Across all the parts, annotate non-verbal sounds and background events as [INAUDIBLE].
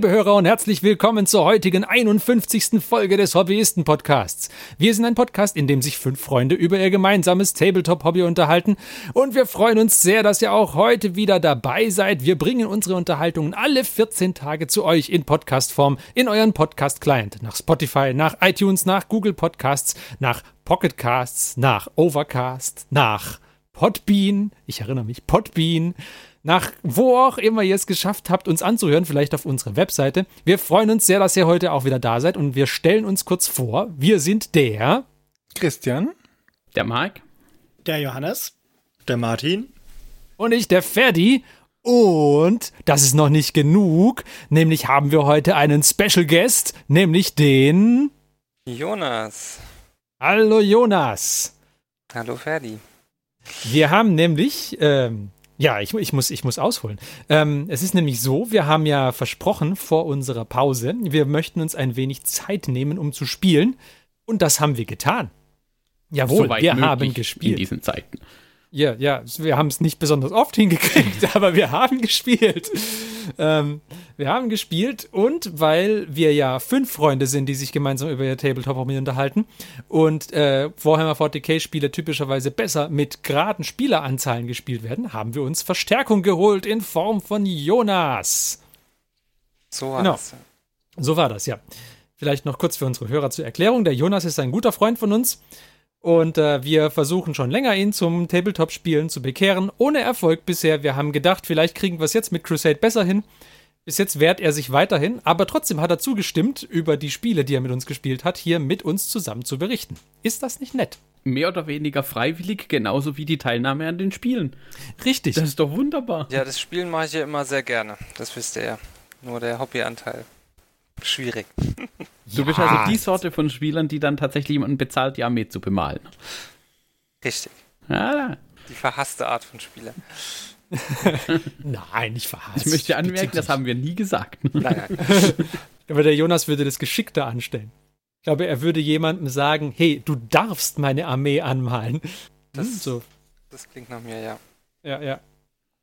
Liebe Hörer und herzlich willkommen zur heutigen 51. Folge des Hobbyisten-Podcasts. Wir sind ein Podcast, in dem sich fünf Freunde über ihr gemeinsames Tabletop-Hobby unterhalten und wir freuen uns sehr, dass ihr auch heute wieder dabei seid. Wir bringen unsere Unterhaltungen alle 14 Tage zu euch in Podcast-Form in euren Podcast-Client. Nach Spotify, nach iTunes, nach Google Podcasts, nach Pocket Casts, nach Overcast, nach Podbean, ich erinnere mich, Podbean, nach wo auch immer ihr es geschafft habt, uns anzuhören, vielleicht auf unserer Webseite. Wir freuen uns sehr, dass ihr heute auch wieder da seid und wir stellen uns kurz vor. Wir sind der Christian, der Marc, der Johannes, der Martin und ich, der Ferdi. Und das ist noch nicht genug, nämlich haben wir heute einen Special Guest, nämlich den Jonas. Hallo Jonas. Hallo Ferdi. Wir haben nämlich ähm, ja, ich, ich, muss, ich muss ausholen. Ähm, es ist nämlich so, wir haben ja versprochen vor unserer Pause, wir möchten uns ein wenig Zeit nehmen, um zu spielen. Und das haben wir getan. Jawohl, Soweit wir haben gespielt. In diesen Zeiten. Ja, ja, wir haben es nicht besonders oft hingekriegt, [LAUGHS] aber wir haben gespielt. Ähm, wir haben gespielt und weil wir ja fünf Freunde sind, die sich gemeinsam über ihr Tabletop-Hobby unterhalten und äh, Warhammer 40k-Spiele typischerweise besser mit geraden Spieleranzahlen gespielt werden, haben wir uns Verstärkung geholt in Form von Jonas. So war genau. das. So war das, ja. Vielleicht noch kurz für unsere Hörer zur Erklärung. Der Jonas ist ein guter Freund von uns und äh, wir versuchen schon länger, ihn zum Tabletop-Spielen zu bekehren. Ohne Erfolg bisher. Wir haben gedacht, vielleicht kriegen wir es jetzt mit Crusade besser hin. Bis jetzt wehrt er sich weiterhin, aber trotzdem hat er zugestimmt, über die Spiele, die er mit uns gespielt hat, hier mit uns zusammen zu berichten. Ist das nicht nett? Mehr oder weniger freiwillig, genauso wie die Teilnahme an den Spielen. Richtig. Das ist doch wunderbar. Ja, das Spielen mache ich ja immer sehr gerne. Das wisst ihr ja. Nur der Hobbyanteil schwierig. [LAUGHS] Du bist also die Sorte von Spielern, die dann tatsächlich jemanden bezahlt, die Armee zu bemalen. Richtig. Ja. Die verhasste Art von Spieler. [LAUGHS] nein, nicht verhasst. Ich möchte anmerken, das haben wir nie gesagt. Nein, [LAUGHS] nein. Aber der Jonas würde das geschickter anstellen. Ich glaube, er würde jemandem sagen, hey, du darfst meine Armee anmalen. Das, hm, so. das klingt nach mir, ja. Ja, ja.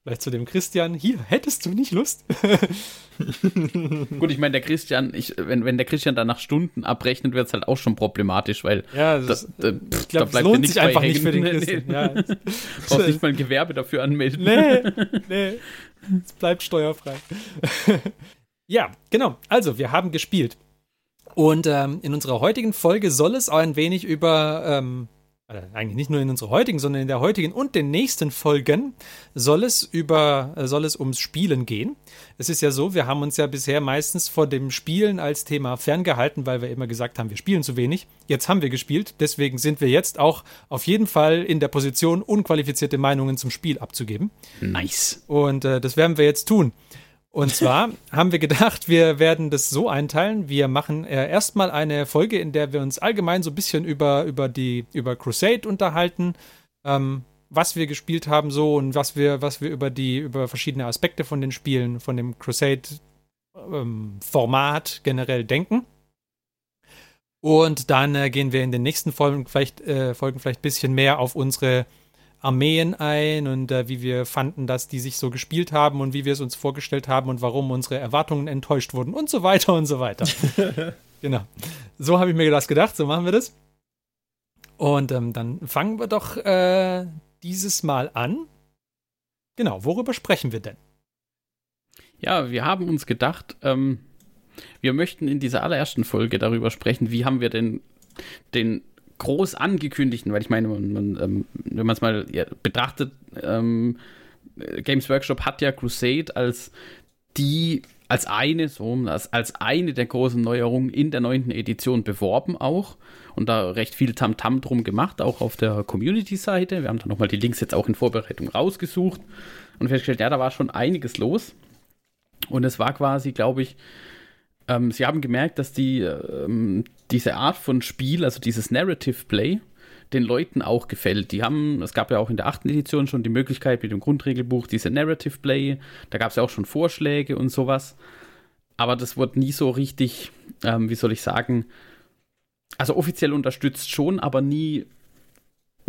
Vielleicht zu dem Christian, hier, hättest du nicht Lust? [LAUGHS] Gut, ich meine, der Christian, ich, wenn, wenn der Christian dann nach Stunden abrechnet, wird es halt auch schon problematisch, weil ja, das, da, da, ich glaub, da lohnt sich einfach hängen. nicht für den Christian. Nee. Ja. [LAUGHS] Brauchst nicht mal ein Gewerbe dafür anmelden. Nee, [LAUGHS] nee, es bleibt steuerfrei. ja, genau. Also, wir haben gespielt. Und ähm, in unserer heutigen Folge soll es auch ein wenig über ähm, eigentlich nicht nur in unserer heutigen, sondern in der heutigen und den nächsten Folgen soll es über, äh, soll es ums Spielen gehen. Es ist ja so, wir haben uns ja bisher meistens vor dem Spielen als Thema ferngehalten, weil wir immer gesagt haben, wir spielen zu wenig. Jetzt haben wir gespielt, deswegen sind wir jetzt auch auf jeden Fall in der Position, unqualifizierte Meinungen zum Spiel abzugeben. Nice. Und äh, das werden wir jetzt tun. Und zwar haben wir gedacht, wir werden das so einteilen. Wir machen äh, erstmal eine Folge, in der wir uns allgemein so ein bisschen über, über die, über Crusade unterhalten, ähm, was wir gespielt haben so und was wir, was wir über die, über verschiedene Aspekte von den Spielen, von dem Crusade-Format ähm, generell denken. Und dann äh, gehen wir in den nächsten Folgen vielleicht, äh, Folgen vielleicht ein bisschen mehr auf unsere Armeen ein und äh, wie wir fanden, dass die sich so gespielt haben und wie wir es uns vorgestellt haben und warum unsere Erwartungen enttäuscht wurden und so weiter und so weiter. [LAUGHS] genau. So habe ich mir das gedacht, so machen wir das. Und ähm, dann fangen wir doch äh, dieses Mal an. Genau, worüber sprechen wir denn? Ja, wir haben uns gedacht, ähm, wir möchten in dieser allerersten Folge darüber sprechen, wie haben wir denn den groß angekündigten, weil ich meine, man, man, ähm, wenn man es mal ja, betrachtet, ähm, Games Workshop hat ja Crusade als die, als eine, so, als, als eine der großen Neuerungen in der neunten Edition beworben auch und da recht viel Tamtam -Tam drum gemacht, auch auf der Community-Seite. Wir haben da nochmal die Links jetzt auch in Vorbereitung rausgesucht und festgestellt, ja, da war schon einiges los. Und es war quasi, glaube ich, ähm, sie haben gemerkt, dass die, ähm, diese Art von Spiel, also dieses Narrative Play, den Leuten auch gefällt. Die haben, es gab ja auch in der achten Edition schon die Möglichkeit mit dem Grundregelbuch, diese Narrative Play, da gab es ja auch schon Vorschläge und sowas. Aber das wurde nie so richtig, ähm, wie soll ich sagen, also offiziell unterstützt schon, aber nie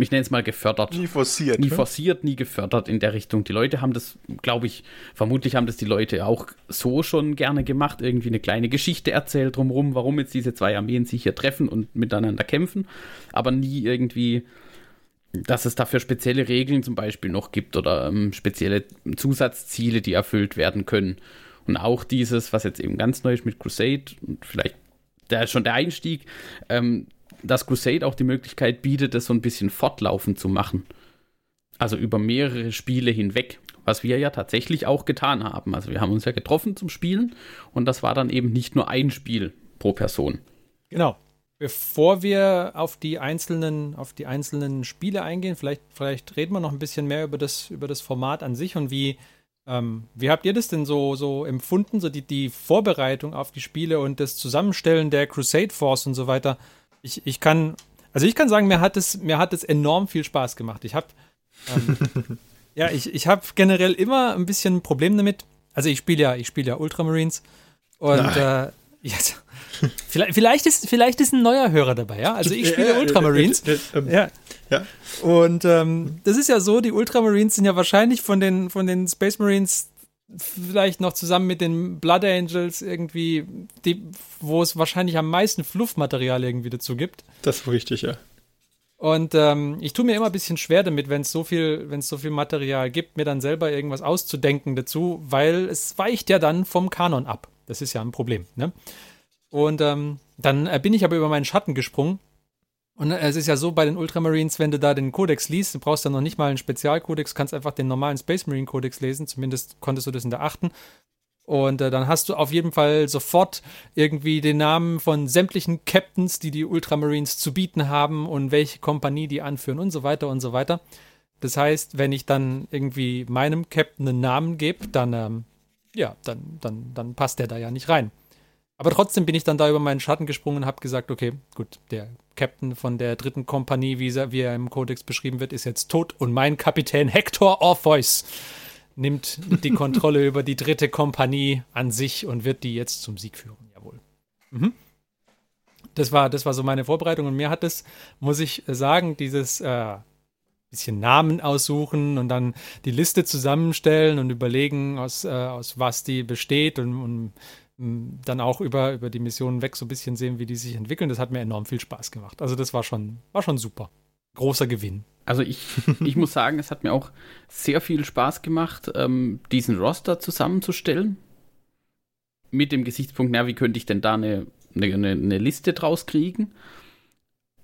ich nenne es mal gefördert. Nie forciert. Nie ne? forciert, nie gefördert in der Richtung. Die Leute haben das, glaube ich, vermutlich haben das die Leute auch so schon gerne gemacht, irgendwie eine kleine Geschichte erzählt drumherum, warum jetzt diese zwei Armeen sich hier treffen und miteinander kämpfen, aber nie irgendwie, dass es dafür spezielle Regeln zum Beispiel noch gibt oder ähm, spezielle Zusatzziele, die erfüllt werden können. Und auch dieses, was jetzt eben ganz neu ist mit Crusade und vielleicht da ist schon der Einstieg, ähm, dass Crusade auch die Möglichkeit bietet, das so ein bisschen fortlaufend zu machen. Also über mehrere Spiele hinweg, was wir ja tatsächlich auch getan haben. Also wir haben uns ja getroffen zum Spielen und das war dann eben nicht nur ein Spiel pro Person. Genau. Bevor wir auf die einzelnen, auf die einzelnen Spiele eingehen, vielleicht, vielleicht reden wir noch ein bisschen mehr über das, über das Format an sich und wie, ähm, wie habt ihr das denn so, so empfunden, so die, die Vorbereitung auf die Spiele und das Zusammenstellen der Crusade Force und so weiter? Ich, ich kann, also ich kann sagen, mir hat es, mir hat es enorm viel Spaß gemacht. Ich habe, ähm, [LAUGHS] ja, ich, ich habe generell immer ein bisschen ein Problem damit. Also ich spiele ja, ich spiele ja Ultramarines und äh, [LAUGHS] jetzt, vielleicht, vielleicht, ist, vielleicht ist ein neuer Hörer dabei, ja. Also ich spiele [LAUGHS] Ultramarines. Ja. Ja. Und ähm, das ist ja so, die Ultramarines sind ja wahrscheinlich von den, von den Space Marines vielleicht noch zusammen mit den Blood Angels irgendwie, die, wo es wahrscheinlich am meisten Fluffmaterial irgendwie dazu gibt. Das ist richtig, ja. Und ähm, ich tue mir immer ein bisschen schwer damit, wenn es so viel, wenn es so viel Material gibt, mir dann selber irgendwas auszudenken dazu, weil es weicht ja dann vom Kanon ab. Das ist ja ein Problem. Ne? Und ähm, dann äh, bin ich aber über meinen Schatten gesprungen. Und äh, es ist ja so bei den Ultramarines, wenn du da den Kodex liest, du brauchst dann noch nicht mal einen Spezialkodex, kannst einfach den normalen Space Marine Kodex lesen. Zumindest konntest du das in der achten. Und äh, dann hast du auf jeden Fall sofort irgendwie den Namen von sämtlichen Captains, die die Ultramarines zu bieten haben und welche Kompanie die anführen und so weiter und so weiter. Das heißt, wenn ich dann irgendwie meinem Captain einen Namen gebe, dann, ähm, ja, dann, dann, dann passt der da ja nicht rein. Aber trotzdem bin ich dann da über meinen Schatten gesprungen und habe gesagt, okay, gut, der Captain von der dritten Kompanie, wie er, wie er im Kodex beschrieben wird, ist jetzt tot und mein Kapitän Hector Orpheus nimmt die Kontrolle [LAUGHS] über die dritte Kompanie an sich und wird die jetzt zum Sieg führen. Jawohl. Mhm. Das war, das war so meine Vorbereitung und mir hat es, muss ich sagen, dieses äh, bisschen Namen aussuchen und dann die Liste zusammenstellen und überlegen, aus, äh, aus was die besteht und, und dann auch über, über die Missionen weg so ein bisschen sehen, wie die sich entwickeln. Das hat mir enorm viel Spaß gemacht. Also das war schon, war schon super. Großer Gewinn. Also ich, [LAUGHS] ich muss sagen, es hat mir auch sehr viel Spaß gemacht, ähm, diesen Roster zusammenzustellen. Mit dem Gesichtspunkt, na, wie könnte ich denn da eine, eine, eine Liste draus kriegen?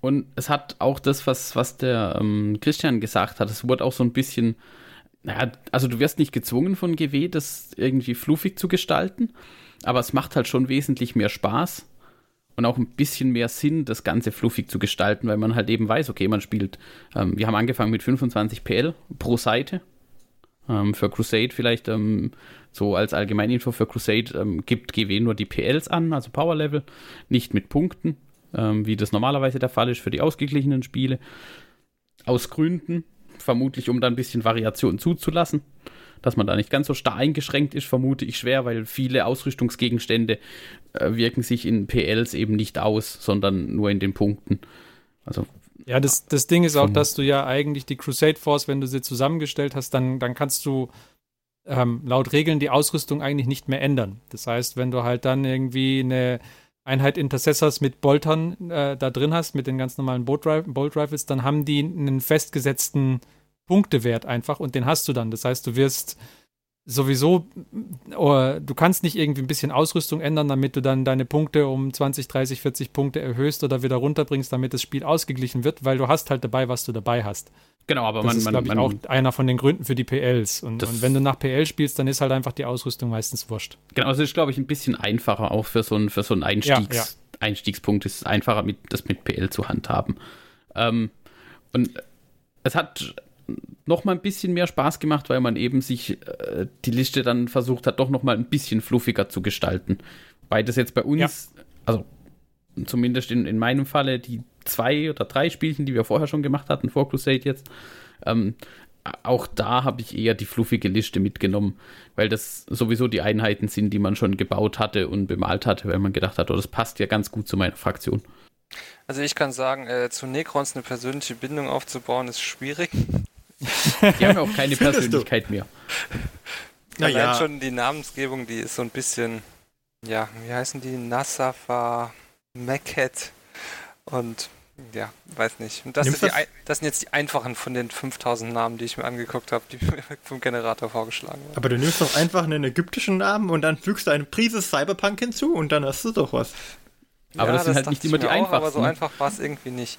Und es hat auch das, was, was der ähm, Christian gesagt hat, es wurde auch so ein bisschen, naja, also du wirst nicht gezwungen von GW, das irgendwie fluffig zu gestalten, aber es macht halt schon wesentlich mehr Spaß und auch ein bisschen mehr Sinn, das Ganze fluffig zu gestalten, weil man halt eben weiß, okay, man spielt, ähm, wir haben angefangen mit 25 PL pro Seite. Ähm, für Crusade vielleicht ähm, so als Allgemeininfo für Crusade ähm, gibt GW nur die PLs an, also Power Level, nicht mit Punkten, ähm, wie das normalerweise der Fall ist für die ausgeglichenen Spiele. Aus Gründen, vermutlich um da ein bisschen Variation zuzulassen dass man da nicht ganz so starr eingeschränkt ist, vermute ich schwer, weil viele Ausrüstungsgegenstände äh, wirken sich in PLs eben nicht aus, sondern nur in den Punkten. Also Ja, das, das Ding ist auch, dass du ja eigentlich die Crusade Force, wenn du sie zusammengestellt hast, dann, dann kannst du ähm, laut Regeln die Ausrüstung eigentlich nicht mehr ändern. Das heißt, wenn du halt dann irgendwie eine Einheit Intercessors mit Boltern äh, da drin hast, mit den ganz normalen Bolt, Bolt Rifles, dann haben die einen festgesetzten Punktewert einfach und den hast du dann. Das heißt, du wirst sowieso, oder du kannst nicht irgendwie ein bisschen Ausrüstung ändern, damit du dann deine Punkte um 20, 30, 40 Punkte erhöhst oder wieder runterbringst, damit das Spiel ausgeglichen wird, weil du hast halt dabei, was du dabei hast. genau, aber Das man, ist, glaube ich, man auch einer von den Gründen für die PLs. Und, und wenn du nach PL spielst, dann ist halt einfach die Ausrüstung meistens wurscht. Genau, also ist, glaube ich, ein bisschen einfacher auch für so einen, für so einen Einstiegs, Ja, ja. Einstiegspunkt. Es ist einfacher, mit, das mit PL zu handhaben. Ähm, und es hat noch mal ein bisschen mehr Spaß gemacht, weil man eben sich äh, die Liste dann versucht hat, doch noch mal ein bisschen fluffiger zu gestalten. Weil das jetzt bei uns, also zumindest in, in meinem Falle, die zwei oder drei Spielchen, die wir vorher schon gemacht hatten, vor Crusade jetzt, ähm, auch da habe ich eher die fluffige Liste mitgenommen, weil das sowieso die Einheiten sind, die man schon gebaut hatte und bemalt hatte, weil man gedacht hat, oh, das passt ja ganz gut zu meiner Fraktion. Also ich kann sagen, äh, zu Necrons eine persönliche Bindung aufzubauen, ist schwierig. Die haben ja auch keine [LAUGHS] Persönlichkeit mehr. Allein Naja. schon die Namensgebung, die ist so ein bisschen, ja, wie heißen die? Nassafa, Meket und ja, weiß nicht. Und das, die, das- das sind jetzt die einfachen von den 5000 Namen, die ich mir angeguckt habe, die [LAUGHS] mir vom Generator vorgeschlagen wurden. Aber du nimmst doch einfach einen ägyptischen Namen und dann fügst du eine Prise Cyberpunk hinzu und dann hast du doch was. Aber das sind halt dachte nicht ich immer die auch, Aber so einfachsten. einfach war es irgendwie nicht.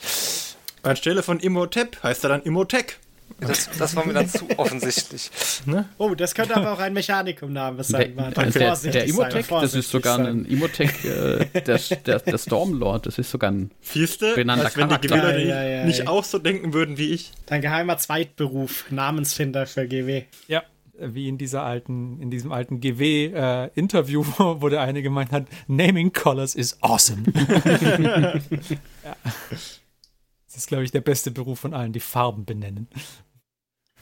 Anstelle von Imhotep heißt er dann Imhotech. Das, das war mir dann zu [LAUGHS] offensichtlich. Ne? Oh, das könnte aber auch ein Mechanikum-Name Der, sein. Der, der, vorsichtig der sein, Imotech, das ist sogar sein. ein Imotech, äh, der, der, der Stormlord, das ist sogar ein. Siehste, Benannter als wenn die Charakter. Gewinner Ja, ja, ja, nicht ja. auch so denken würden wie ich. Dein geheimer Zweitberuf, Namensfinder für GW. Ja, wie in dieser alten, in diesem alten GW-Interview, [LAUGHS] wo der eine gemeint hat, Naming Colors is awesome. [LAUGHS] ja. Das ist, glaube ich, der beste Beruf von allen, die Farben benennen.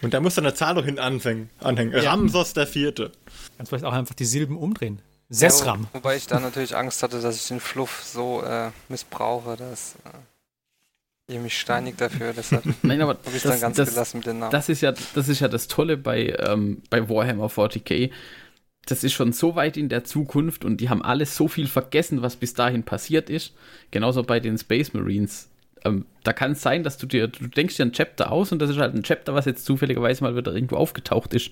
Und da muss dann eine Zahl noch hin anhängen. anhängen. Ramsos der Vierte. Kannst vielleicht auch einfach die Silben umdrehen. Sesram. Ja, wo- wobei ich da natürlich Angst hatte, dass ich den Fluff so äh, missbrauche, dass äh, ihr mich steinigt dafür. Deshalb habe [LAUGHS] Nein, aber ich dann das, ganz das, gelassen mit den Namen. das, ist ja, das ist ja das Tolle bei, ähm, bei Warhammer 40k. Das ist schon so weit in der Zukunft und die haben alles so viel vergessen, was bis dahin passiert ist. Genauso bei den Space Marines. Ähm, da kann es sein, dass du dir, du denkst dir ein Chapter aus und das ist halt ein Chapter, was jetzt zufälligerweise mal wieder irgendwo aufgetaucht ist.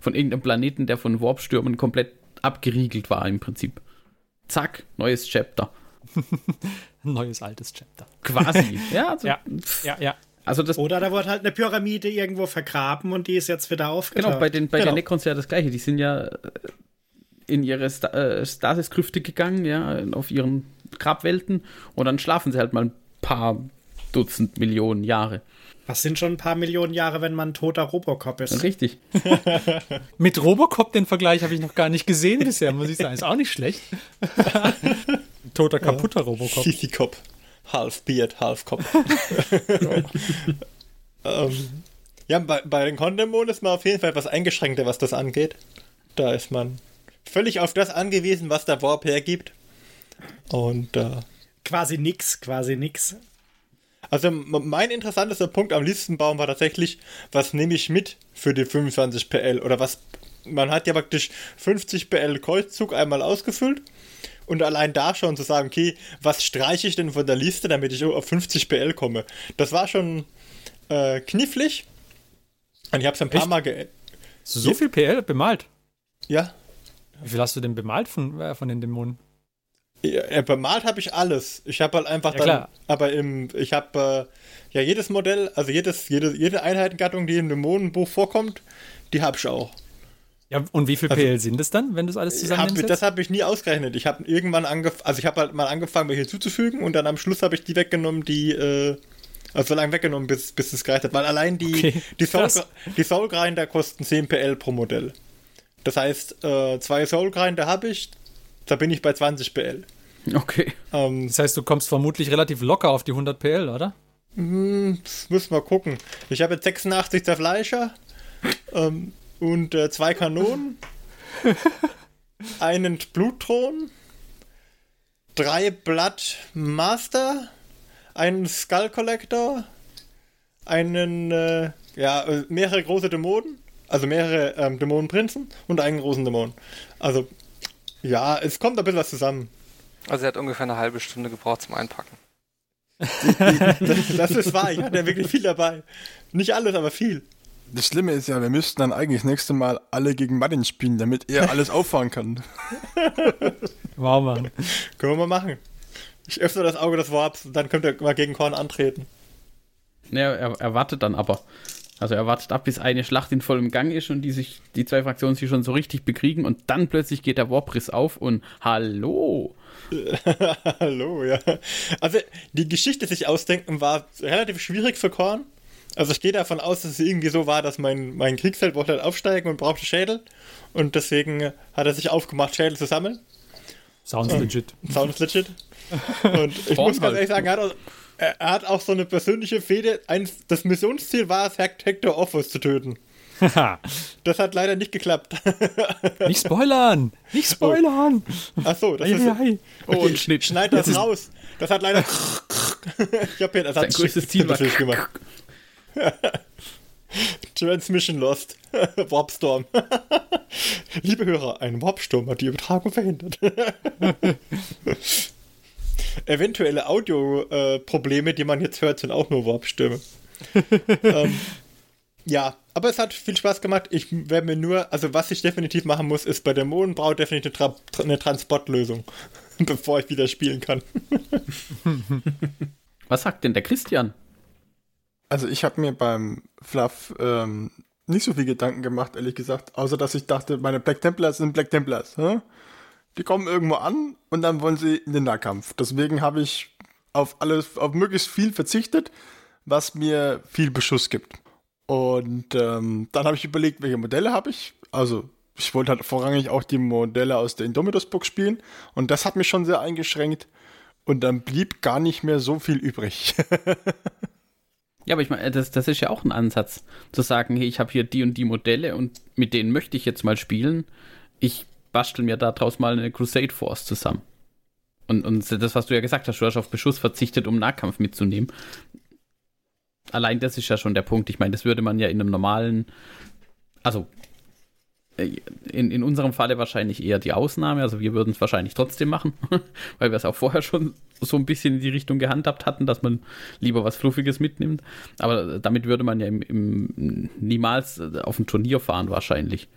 Von irgendeinem Planeten, der von Warpstürmen komplett abgeriegelt war im Prinzip. Zack, neues Chapter. [LAUGHS] Neues altes Chapter. Quasi. [LAUGHS] ja, also, Ja, ja, ja. also das Oder da wurde halt eine Pyramide irgendwo vergraben und die ist jetzt wieder aufgetaucht. Genau, bei den, bei Genau. den Necrons ja das gleiche. Die sind ja äh, in ihre Sta äh, Stasis-Krüfte gegangen, ja, auf ihren Grabwelten und dann schlafen sie halt mal ein paar Dutzend Millionen Jahre. Was sind schon ein paar Millionen Jahre, wenn man ein toter Robocop ist? Richtig. [LAUGHS] Mit Robocop den Vergleich habe ich noch gar nicht gesehen bisher, muss ich sagen. Ist auch nicht schlecht. [LAUGHS] Toter, kaputter Robocop. Sisi Cop. Half Beard, half Cop. [LAUGHS] ähm, ja, bei, bei den Condemon ist man auf jeden Fall etwas eingeschränkter, was das angeht. Da ist man völlig auf das angewiesen, was der Warp hergibt. Und äh, Quasi nix, quasi nix. also mein interessantester Punkt am Listenbaum war tatsächlich, was nehme ich mit für die 25 PL? Oder was, man hat ja praktisch 50 PL Kreuzzug einmal ausgefüllt. Und allein da schon zu sagen, okay, was streiche ich denn von der Liste, damit ich auf 50 PL komme? Das war schon äh, knifflig. Und ich habe es ein paar Echt? Mal ge So viel PL bemalt. Ja, Wie viel hast du denn bemalt von, äh, von den Dämonen? Ja, bemalt habe ich alles. Ich habe halt einfach Ja, dann, klar. aber im, ich habe äh, ja jedes Modell, also jedes, jede, jede Einheitengattung, die im Dämonenbuch vorkommt, die habe ich auch. Ja, und wie viel Also- PL sind es dann, wenn du es alles Hab, zusammennimmst? das habe ich nie ausgerechnet. Ich habe irgendwann angefangen, also ich habe halt mal angefangen, welche hinzuzufügen und dann am Schluss habe ich die weggenommen, die, äh, also so lange weggenommen, bis, bis es gereicht hat. Weil allein die, Okay, die, Soul, die Soul Grinder kosten 10 PL pro Modell. Das heißt, äh, zwei Soul Grinder habe ich, da bin ich bei 20 PL. Okay. Ähm, das heißt, du kommst vermutlich relativ locker auf die 100 PL, oder? Das müssen wir gucken. Ich habe jetzt 86 Zerfleischer ähm, und äh, zwei Kanonen, [LAUGHS] einen Blutthron, drei Blood Master, einen Skull Collector, einen, äh, ja, äh, mehrere große Dämonen, also mehrere ähm, Dämonenprinzen und einen großen Dämon. Also, ja, es kommt ein bisschen was zusammen. Also er hat ungefähr eine halbe Stunde gebraucht zum Einpacken. Das, [LAUGHS] das ist wahr, ich hatte ja wirklich viel dabei. Nicht alles, aber viel. Das Schlimme ist ja, wir müssten dann eigentlich das nächste Mal alle gegen Martin spielen, damit er alles auffahren kann. [LAUGHS] Wow, Mann. Können wir mal machen. Ich öffne das Auge des Warps und dann könnt ihr mal gegen Korn antreten. Ja, er, er wartet dann aber. Also er wartet ab, bis eine Schlacht in vollem Gang ist und die sich, die zwei Fraktionen sich schon so richtig bekriegen und dann plötzlich geht der Warpriss auf und hallo. [LAUGHS] Hallo, ja. Also die Geschichte sich ausdenken war relativ schwierig für Korn. Also ich gehe davon aus, dass es irgendwie so war, dass mein, mein Kriegsheld wollte halt aufsteigen und brauchte Schädel. Und deswegen hat er sich aufgemacht, Schädel zu sammeln. Sounds legit. Sounds legit. [LAUGHS] Und ich Korn muss ganz halt. ehrlich sagen, er hat, auch, er er hat auch so eine persönliche Fehde. Ein, das Missionsziel war es, Hect- Hector Offers zu töten. Das hat leider nicht geklappt. [LAUGHS] nicht spoilern! Nicht spoilern! Ach so, das Ei, ist. ei. Oh, Und Schnitt. Schneid das raus. Das hat leider ich habe hier ein Sein größtes Ziel war natürlich gemacht. [LAUGHS] Transmission Lost. [LAUGHS] Warpstorm. Liebe Hörer, ein Warpsturm hat die Übertragung verhindert. Eventuelle Audio-Probleme, die man jetzt hört, sind auch nur Warpstürme. [LAUGHS] ähm, ja, aber es hat viel Spaß gemacht. Ich werde mir nur, also was ich definitiv machen muss, ist bei der Mondbrau definitiv eine, Tra eine Transportlösung, [LAUGHS] bevor ich wieder spielen kann. [LAUGHS] Was sagt denn der Christian? Also ich habe mir beim Fluff ähm, nicht so viel Gedanken gemacht, ehrlich gesagt, außer dass ich dachte, meine Black Templars sind Black Templars. Hä? Die kommen irgendwo an und dann wollen sie in den Nahkampf. Deswegen habe ich auf alles, auf möglichst viel verzichtet, was mir viel Beschuss gibt. Und ähm, dann habe ich überlegt, welche Modelle habe ich. Also ich wollte halt vorrangig auch die Modelle aus der Indomitus Box spielen und das hat mich schon sehr eingeschränkt. Und dann blieb gar nicht mehr so viel übrig. [LAUGHS] Ja, aber ich meine, das, das ist ja auch ein Ansatz, zu sagen, hey, ich habe hier die und die Modelle und mit denen möchte ich jetzt mal spielen. Ich bastel mir daraus mal eine Crusade Force zusammen. Und, und das, was du ja gesagt hast, du hast auf Beschuss verzichtet, um Nahkampf mitzunehmen. Allein das ist ja schon der Punkt. Ich meine, das würde man ja in einem normalen, also äh, in, in unserem Falle wahrscheinlich eher die Ausnahme. Also wir würden es wahrscheinlich trotzdem machen, [LAUGHS] weil wir es auch vorher schon so ein bisschen in die Richtung gehandhabt hatten, dass man lieber was Fluffiges mitnimmt. Aber damit würde man ja im, im niemals auf ein Turnier fahren wahrscheinlich.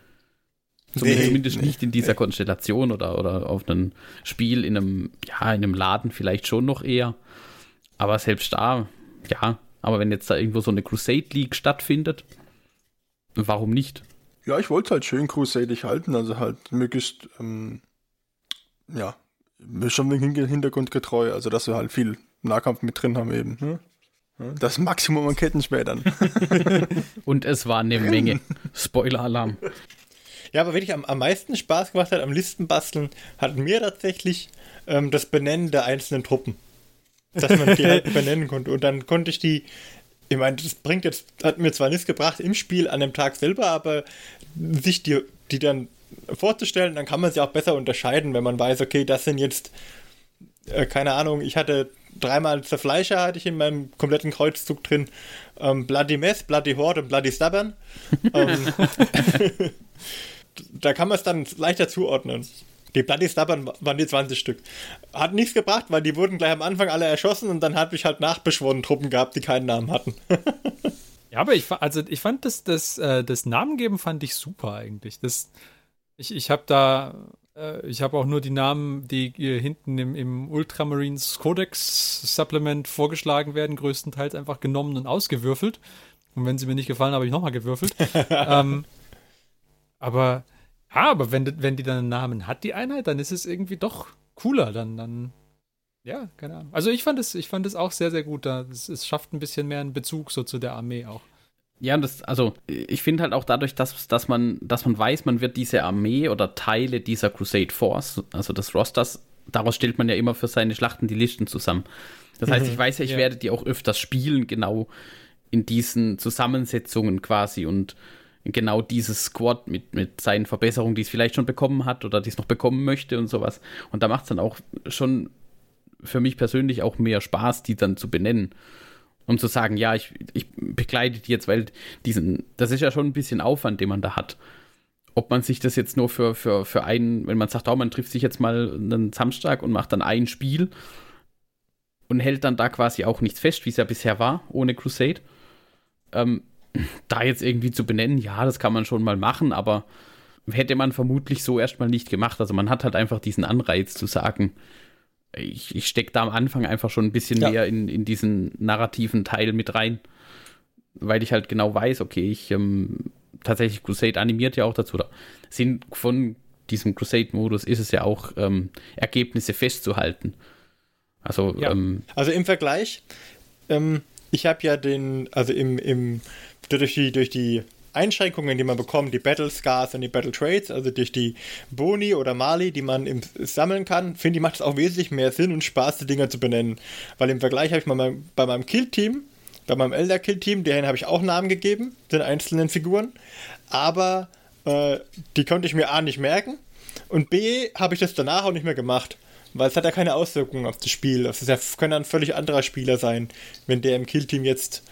Zumindest, zumindest nicht in dieser Konstellation oder, oder auf ein Spiel in einem, ja, in einem Laden vielleicht schon noch eher. Aber selbst da, ja, aber wenn jetzt da irgendwo so eine Crusade League stattfindet, warum nicht? ja, ich wollte halt schön crusadig halten, also halt möglichst, ähm, ja, schon wegen Hin- Hintergrundgetreu, also dass wir halt viel Nahkampf mit drin haben eben. Ne? Das Maximum an Kettenschmettern. [LAUGHS] Und es war eine Menge. [LAUGHS] Spoiler-Alarm. Ja, aber wirklich am, am meisten Spaß gemacht hat am Listenbasteln, hat mir tatsächlich ähm, das Benennen der einzelnen Truppen. Dass man die halt [LAUGHS] benennen konnte. Und dann konnte ich die, ich meine, das bringt jetzt, hat mir zwar nichts gebracht im Spiel an dem Tag selber, aber sich die, die dann vorzustellen, dann kann man sie auch besser unterscheiden, wenn man weiß, okay, das sind jetzt, äh, keine Ahnung, ich hatte dreimal Zerfleischer hatte ich in meinem kompletten Kreuzzug drin. Ähm, Bloody Mess, Bloody Horde und Bloody Stubborn. [LAUGHS] ähm, [LAUGHS] da kann man es dann leichter zuordnen. Die Bloody Stubborn waren die 20 Stück. Hat nichts gebracht, weil die wurden gleich am Anfang alle erschossen und dann habe ich halt nachbeschworene Truppen gehabt, die keinen Namen hatten. [LAUGHS] Ja, aber ich, also ich fand das, das, äh, das Namengeben fand ich super eigentlich. Das, ich ich habe da, äh, ich habe auch nur die Namen, die hier hinten im, im Ultramarines Codex Supplement vorgeschlagen werden, größtenteils einfach genommen und ausgewürfelt. Und wenn sie mir nicht gefallen, habe ich nochmal gewürfelt. [LAUGHS] ähm, aber ja, aber wenn, wenn die dann einen Namen hat, die Einheit, dann ist es irgendwie doch cooler. Dann, dann, ja, keine Ahnung. Also ich fand es, ich fand es auch sehr, sehr gut. Da, es, es schafft ein bisschen mehr einen Bezug so zu der Armee auch. Ja, und das, also ich finde halt auch dadurch, dass, dass man, dass man weiß, man wird diese Armee oder Teile dieser Crusade Force, also des Rosters, daraus stellt man ja immer für seine Schlachten die Listen zusammen. Das heißt, ich [LAUGHS] weiß ja, ich Ja. werde die auch öfters spielen, genau in diesen Zusammensetzungen quasi und genau dieses Squad mit, mit seinen Verbesserungen, die es vielleicht schon bekommen hat oder die es noch bekommen möchte und sowas. Und da macht es dann auch schon für mich persönlich auch mehr Spaß, die dann zu benennen. Um zu sagen, ja, ich, ich begleite die jetzt, weil diesen, das ist ja schon ein bisschen Aufwand, den man da hat. Ob man sich das jetzt nur für, für, für einen, wenn man sagt, oh, man trifft sich jetzt mal einen Samstag und macht dann ein Spiel und hält dann da quasi auch nichts fest, wie es ja bisher war, ohne Crusade. Ähm, da jetzt irgendwie zu benennen, ja, das kann man schon mal machen, aber hätte man vermutlich so erstmal nicht gemacht. Also man hat halt einfach diesen Anreiz zu sagen, ich, ich stecke da am Anfang einfach schon ein bisschen Ja. mehr in, in diesen narrativen Teil mit rein, weil ich halt genau weiß, okay, ich ähm, tatsächlich Crusade animiert ja auch dazu, oder sind von diesem Crusade-Modus ist es ja auch ähm, Ergebnisse festzuhalten. Also Ja. ähm, Also im Vergleich, ähm, ich habe ja den, also im, im durch die, durch die Einschränkungen, die man bekommt, die Battle Scars und die Battle Trades, also durch die Boni oder Mali, die man im, sammeln kann, finde ich, macht es auch wesentlich mehr Sinn und Spaß, die Dinger zu benennen. Weil im Vergleich habe ich mal bei meinem Kill-Team, bei meinem Elder-Kill-Team, denen habe ich auch Namen gegeben, den einzelnen Figuren, aber äh, die konnte ich mir A nicht merken und B habe ich das danach auch nicht mehr gemacht. weil es hat ja keine Auswirkungen auf das Spiel. Kann ja ein völlig anderer Spieler sein, wenn der im Killteam jetzt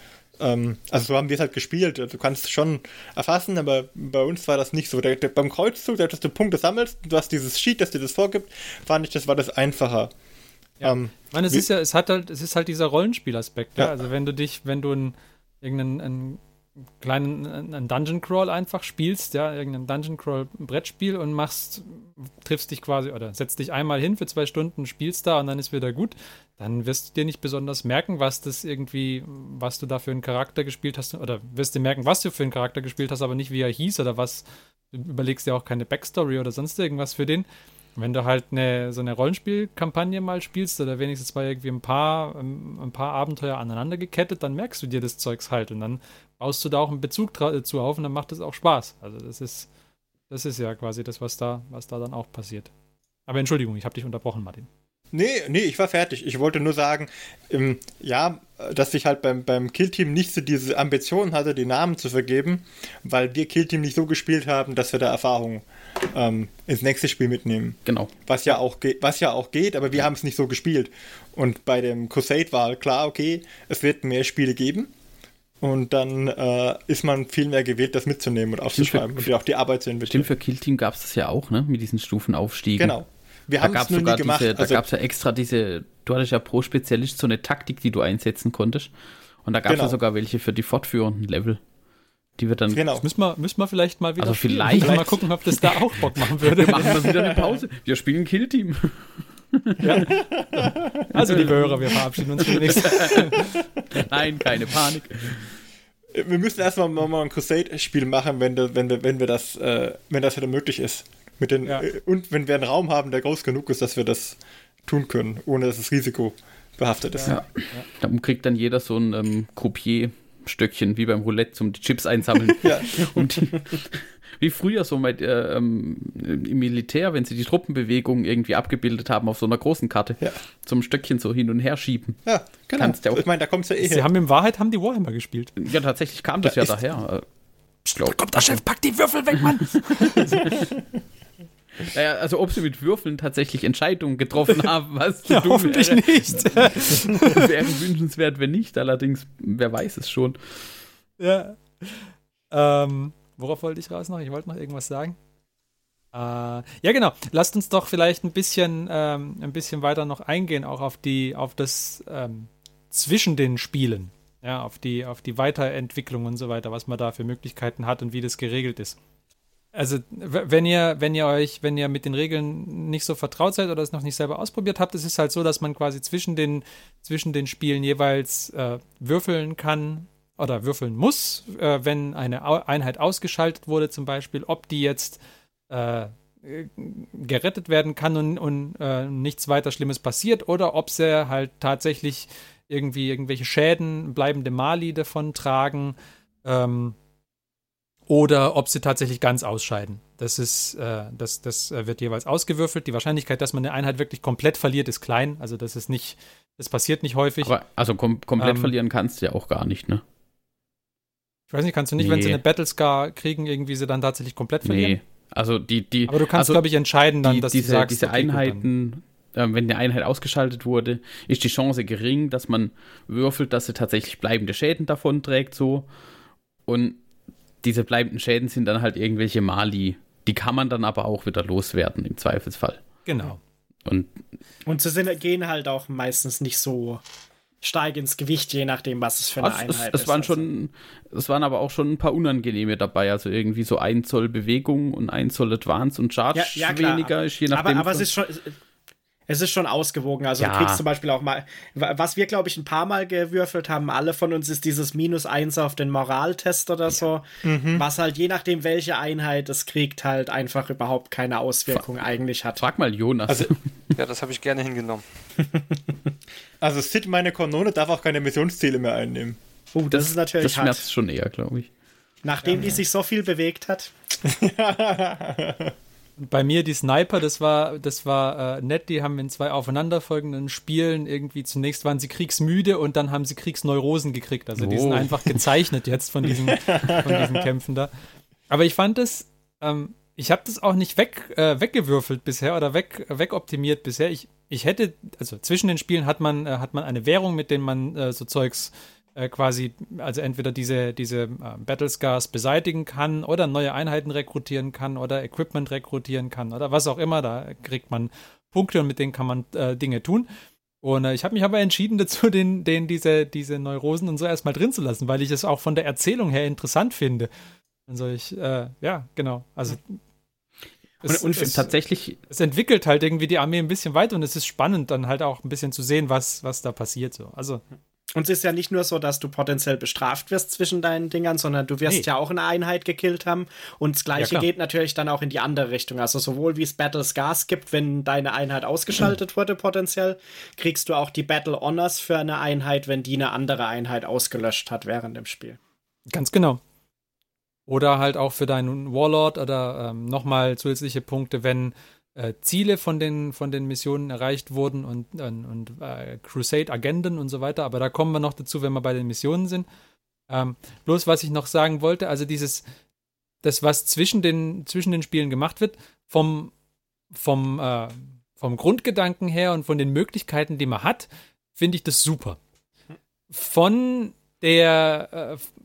ähm, also so haben wir es halt gespielt. Du kannst schon erfassen, aber bei uns war das nicht so. Der, der, beim Kreuzzug, dass du Punkte sammelst, du hast dieses Sheet, das dir das vorgibt, fand ich, das war das einfacher. Ja. Ähm, ich meine, es ist ja, es hat halt, es ist halt dieser Rollenspielaspekt, ja. ja. Also wenn du dich, wenn du ein, irgendeinen kleinen einen Dungeon Crawl einfach spielst, ja, irgendein Dungeon Crawl Brettspiel und machst, triffst dich quasi oder setzt dich einmal hin für zwei Stunden, spielst da und dann ist wieder gut, dann wirst du dir nicht besonders merken, was das irgendwie, was du da für einen Charakter gespielt hast oder wirst dir merken, was du für einen Charakter gespielt hast, aber nicht wie er hieß oder was. Du überlegst dir auch keine Backstory oder sonst irgendwas für den. Wenn du halt eine, so eine Rollenspielkampagne mal spielst oder wenigstens mal irgendwie ein paar, ein paar Abenteuer aneinander gekettet, dann merkst du dir das Zeugs halt und dann baust du da auch einen Bezug zu auf und dann macht es auch Spaß. Also das ist, das ist ja quasi das, was da, was da dann auch passiert. Aber Entschuldigung, ich habe dich unterbrochen, Martin. Nee, nee, ich war fertig. Ich wollte nur sagen, ähm, ja, dass ich halt beim, beim Killteam nicht so diese Ambition hatte, die Namen zu vergeben, weil wir Killteam nicht so gespielt haben, dass wir da Erfahrung ähm, ins nächste Spiel mitnehmen. Genau. Was ja auch, was ja auch geht, aber wir haben es nicht so gespielt. Und bei dem Crusade war klar, okay, es wird mehr Spiele geben. Und dann äh, ist man viel mehr gewählt, das mitzunehmen und aufzuschreiben für, und auch die Arbeit zu investieren. Stimmt, für Killteam gab es das ja auch, ne? Mit diesen Stufenaufstiegen. Genau. Wir haben es nur nie gemacht. Diese, da also, gab es ja extra diese, du hattest ja pro Spezialist so eine Taktik, die du einsetzen konntest. Und da gab es genau. ja sogar welche für die fortführenden Level. Die wird dann. Genau. Das müssen wir, müssen wir vielleicht mal wieder. Also vielleicht. Mal gucken, ob das da auch Bock machen würde. Wir machen dann wieder eine Pause. Wir spielen Killteam. Ja. [LAUGHS] Also, liebe Hörer, wir verabschieden uns demnächst. [LAUGHS] Nein, keine Panik. Wir müssen erstmal mal ein Crusade-Spiel machen, wenn, wenn, wir, wenn wir das, äh, wenn das wieder möglich ist. Mit den, ja. Äh, und wenn wir einen Raum haben, der groß genug ist, dass wir das tun können, ohne dass das Risiko behaftet ist. Ja. ja. Dann kriegt dann jeder so ein ähm, Croupier-Stöckchen, wie beim Roulette, zum die Chips einsammeln. ja. [LAUGHS] um die, wie früher so mit, äh, ähm, im Militär, wenn sie die Truppenbewegungen irgendwie abgebildet haben auf so einer großen Karte, ja. zum Stöckchen so hin und her schieben. Ja, genau. Kannst ja auch, ich meine, da kommt es ja eh Sie hin. haben in Wahrheit haben die Warhammer gespielt. Ja, tatsächlich kam das ja, ja daher. Psst, da kommt der Chef, pack die Würfel weg, Mann! [LAUGHS] Naja, also ob sie mit Würfeln tatsächlich Entscheidungen getroffen [LAUGHS] haben, was zu ja, tun hoffentlich wäre. nicht. [LAUGHS] wäre wünschenswert, wenn nicht, allerdings, wer weiß es schon. Ja. Ähm, worauf wollte ich raus noch? Ich wollte noch irgendwas sagen. Äh, ja, genau. Lasst uns doch vielleicht ein bisschen, ähm, ein bisschen weiter noch eingehen, auch auf die, auf das ähm, zwischen den Spielen. Ja, auf die, auf die Weiterentwicklung und so weiter, was man da für Möglichkeiten hat und wie das geregelt ist. Also, wenn ihr, wenn ihr euch, wenn ihr mit den Regeln nicht so vertraut seid oder es noch nicht selber ausprobiert habt, es ist halt so, dass man quasi zwischen den, zwischen den Spielen jeweils äh, würfeln kann oder würfeln muss, äh, wenn eine Einheit ausgeschaltet wurde, zum Beispiel, ob die jetzt äh, gerettet werden kann und, und äh, nichts weiter Schlimmes passiert oder ob sie halt tatsächlich irgendwie irgendwelche Schäden, bleibende Mali davon tragen. Ähm, oder ob sie tatsächlich ganz ausscheiden. Das ist, äh, das, das äh, wird jeweils ausgewürfelt. Die Wahrscheinlichkeit, dass man eine Einheit wirklich komplett verliert, ist klein. Also das ist nicht, das passiert nicht häufig. Aber also kom komplett ähm, verlieren kannst du ja auch gar nicht, ne? Ich weiß nicht, kannst du nicht, nee. wenn sie eine Battlescar kriegen, irgendwie sie dann tatsächlich komplett verlieren? Nee. Also die, die. Aber du kannst, also glaube ich, entscheiden dann, die, dass diese, du sagst, diese okay, Einheiten, äh, wenn eine Einheit ausgeschaltet wurde, ist die Chance gering, dass man würfelt, dass sie tatsächlich bleibende Schäden davon trägt, so. Und diese bleibenden Schäden sind dann halt irgendwelche Mali. Die kann man dann aber auch wieder loswerden, im Zweifelsfall. Genau. Und, und sie sind, gehen halt auch meistens nicht so stark ins Gewicht, je nachdem, was es für eine also Einheit es, es ist. Waren also. schon, es waren aber auch schon ein paar unangenehme dabei. Also irgendwie so ein Zoll Bewegung und ein Zoll Advance und Charge ja, ja, weniger ist je nachdem. Aber, aber es ist schon, es ist schon ausgewogen. Also ja. du kriegst zum Beispiel auch mal, was wir, glaube ich, ein paar Mal gewürfelt haben, alle von uns, ist dieses Minus eins auf den Moraltest oder so, mhm. was halt je nachdem, welche Einheit es kriegt, halt einfach überhaupt keine Auswirkung Fra eigentlich hat. Frag mal Jonas. Also, [LAUGHS] ja, das habe ich gerne hingenommen. [LAUGHS] also Sid, meine Kanone, darf auch keine Missionsziele mehr einnehmen. Oh, das, das ist natürlich Das schmerzt hart. schon eher, glaube ich. Nachdem ja. die sich so viel bewegt hat. [LAUGHS] bei mir die Sniper, das war, das war äh, nett. Die haben in zwei aufeinanderfolgenden Spielen irgendwie zunächst waren sie kriegsmüde und dann haben sie Kriegsneurosen gekriegt. Also oh. die sind oh. einfach gezeichnet jetzt von diesen, von diesen Kämpfen da. Aber ich fand es, ähm, ich habe das auch nicht weg, äh, weggewürfelt bisher oder weg, wegoptimiert bisher. Ich, ich hätte, also zwischen den Spielen hat man, äh, hat man eine Währung, mit denen man äh, so Zeugs äh, quasi, also entweder diese, diese äh, Battlescars beseitigen kann oder neue Einheiten rekrutieren kann oder Equipment rekrutieren kann oder was auch immer. Da kriegt man Punkte und mit denen kann man äh, Dinge tun. Und äh, ich habe mich aber entschieden [LAUGHS] dazu, den, den diese, diese Neurosen und so erstmal drin zu lassen, weil ich es auch von der Erzählung her interessant finde. Also ich, äh, ja, genau. Also es, und, und es, tatsächlich. Es entwickelt halt irgendwie die Armee ein bisschen weiter und es ist spannend, dann halt auch ein bisschen zu sehen, was, was da passiert. So. Also. Und es ist ja nicht nur so, dass du potenziell bestraft wirst zwischen deinen Dingern, sondern du wirst nee. ja auch eine Einheit gekillt haben. Und das Gleiche ja, geht natürlich dann auch in die andere Richtung. Also sowohl wie es Battle Scars gibt, wenn deine Einheit ausgeschaltet mhm. [CLEARS THROAT] wurde potenziell, kriegst du auch die Battle Honors für eine Einheit, wenn die eine andere Einheit ausgelöscht hat während dem Spiel. Ganz genau. Oder halt auch für deinen Warlord oder ähm, nochmal zusätzliche Punkte, wenn äh, Ziele von den, von den Missionen erreicht wurden und, und, und äh, Crusade-Agenden und so weiter. Aber da kommen wir noch dazu, wenn wir bei den Missionen sind. Ähm, bloß was ich noch sagen wollte, also dieses, das, was zwischen den, zwischen den Spielen gemacht wird, vom, vom, äh, vom Grundgedanken her und von den Möglichkeiten, die man hat, finde ich das super. Von der, äh,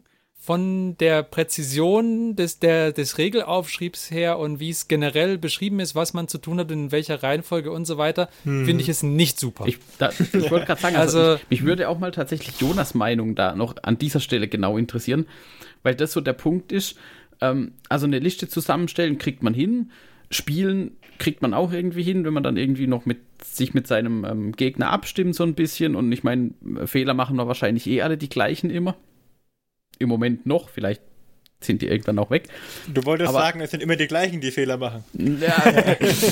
von der Präzision des, der, des Regelaufschriebs her und wie es generell beschrieben ist, was man zu tun hat, in welcher Reihenfolge und so weiter, hm. finde ich es nicht super. Ich, ich wollte gerade sagen, also, also ich, mich würde auch mal tatsächlich Jonas Meinung da noch an dieser Stelle genau interessieren, weil das so der Punkt ist. Ähm, also eine Liste zusammenstellen kriegt man hin, spielen kriegt man auch irgendwie hin, wenn man dann irgendwie noch mit sich mit seinem ähm, Gegner abstimmt so ein bisschen und ich meine, Fehler machen wir wahrscheinlich eh alle die gleichen immer im Moment noch. Vielleicht sind die irgendwann auch weg. Du wolltest Aber, sagen, es sind immer die gleichen, die Fehler machen. Ja,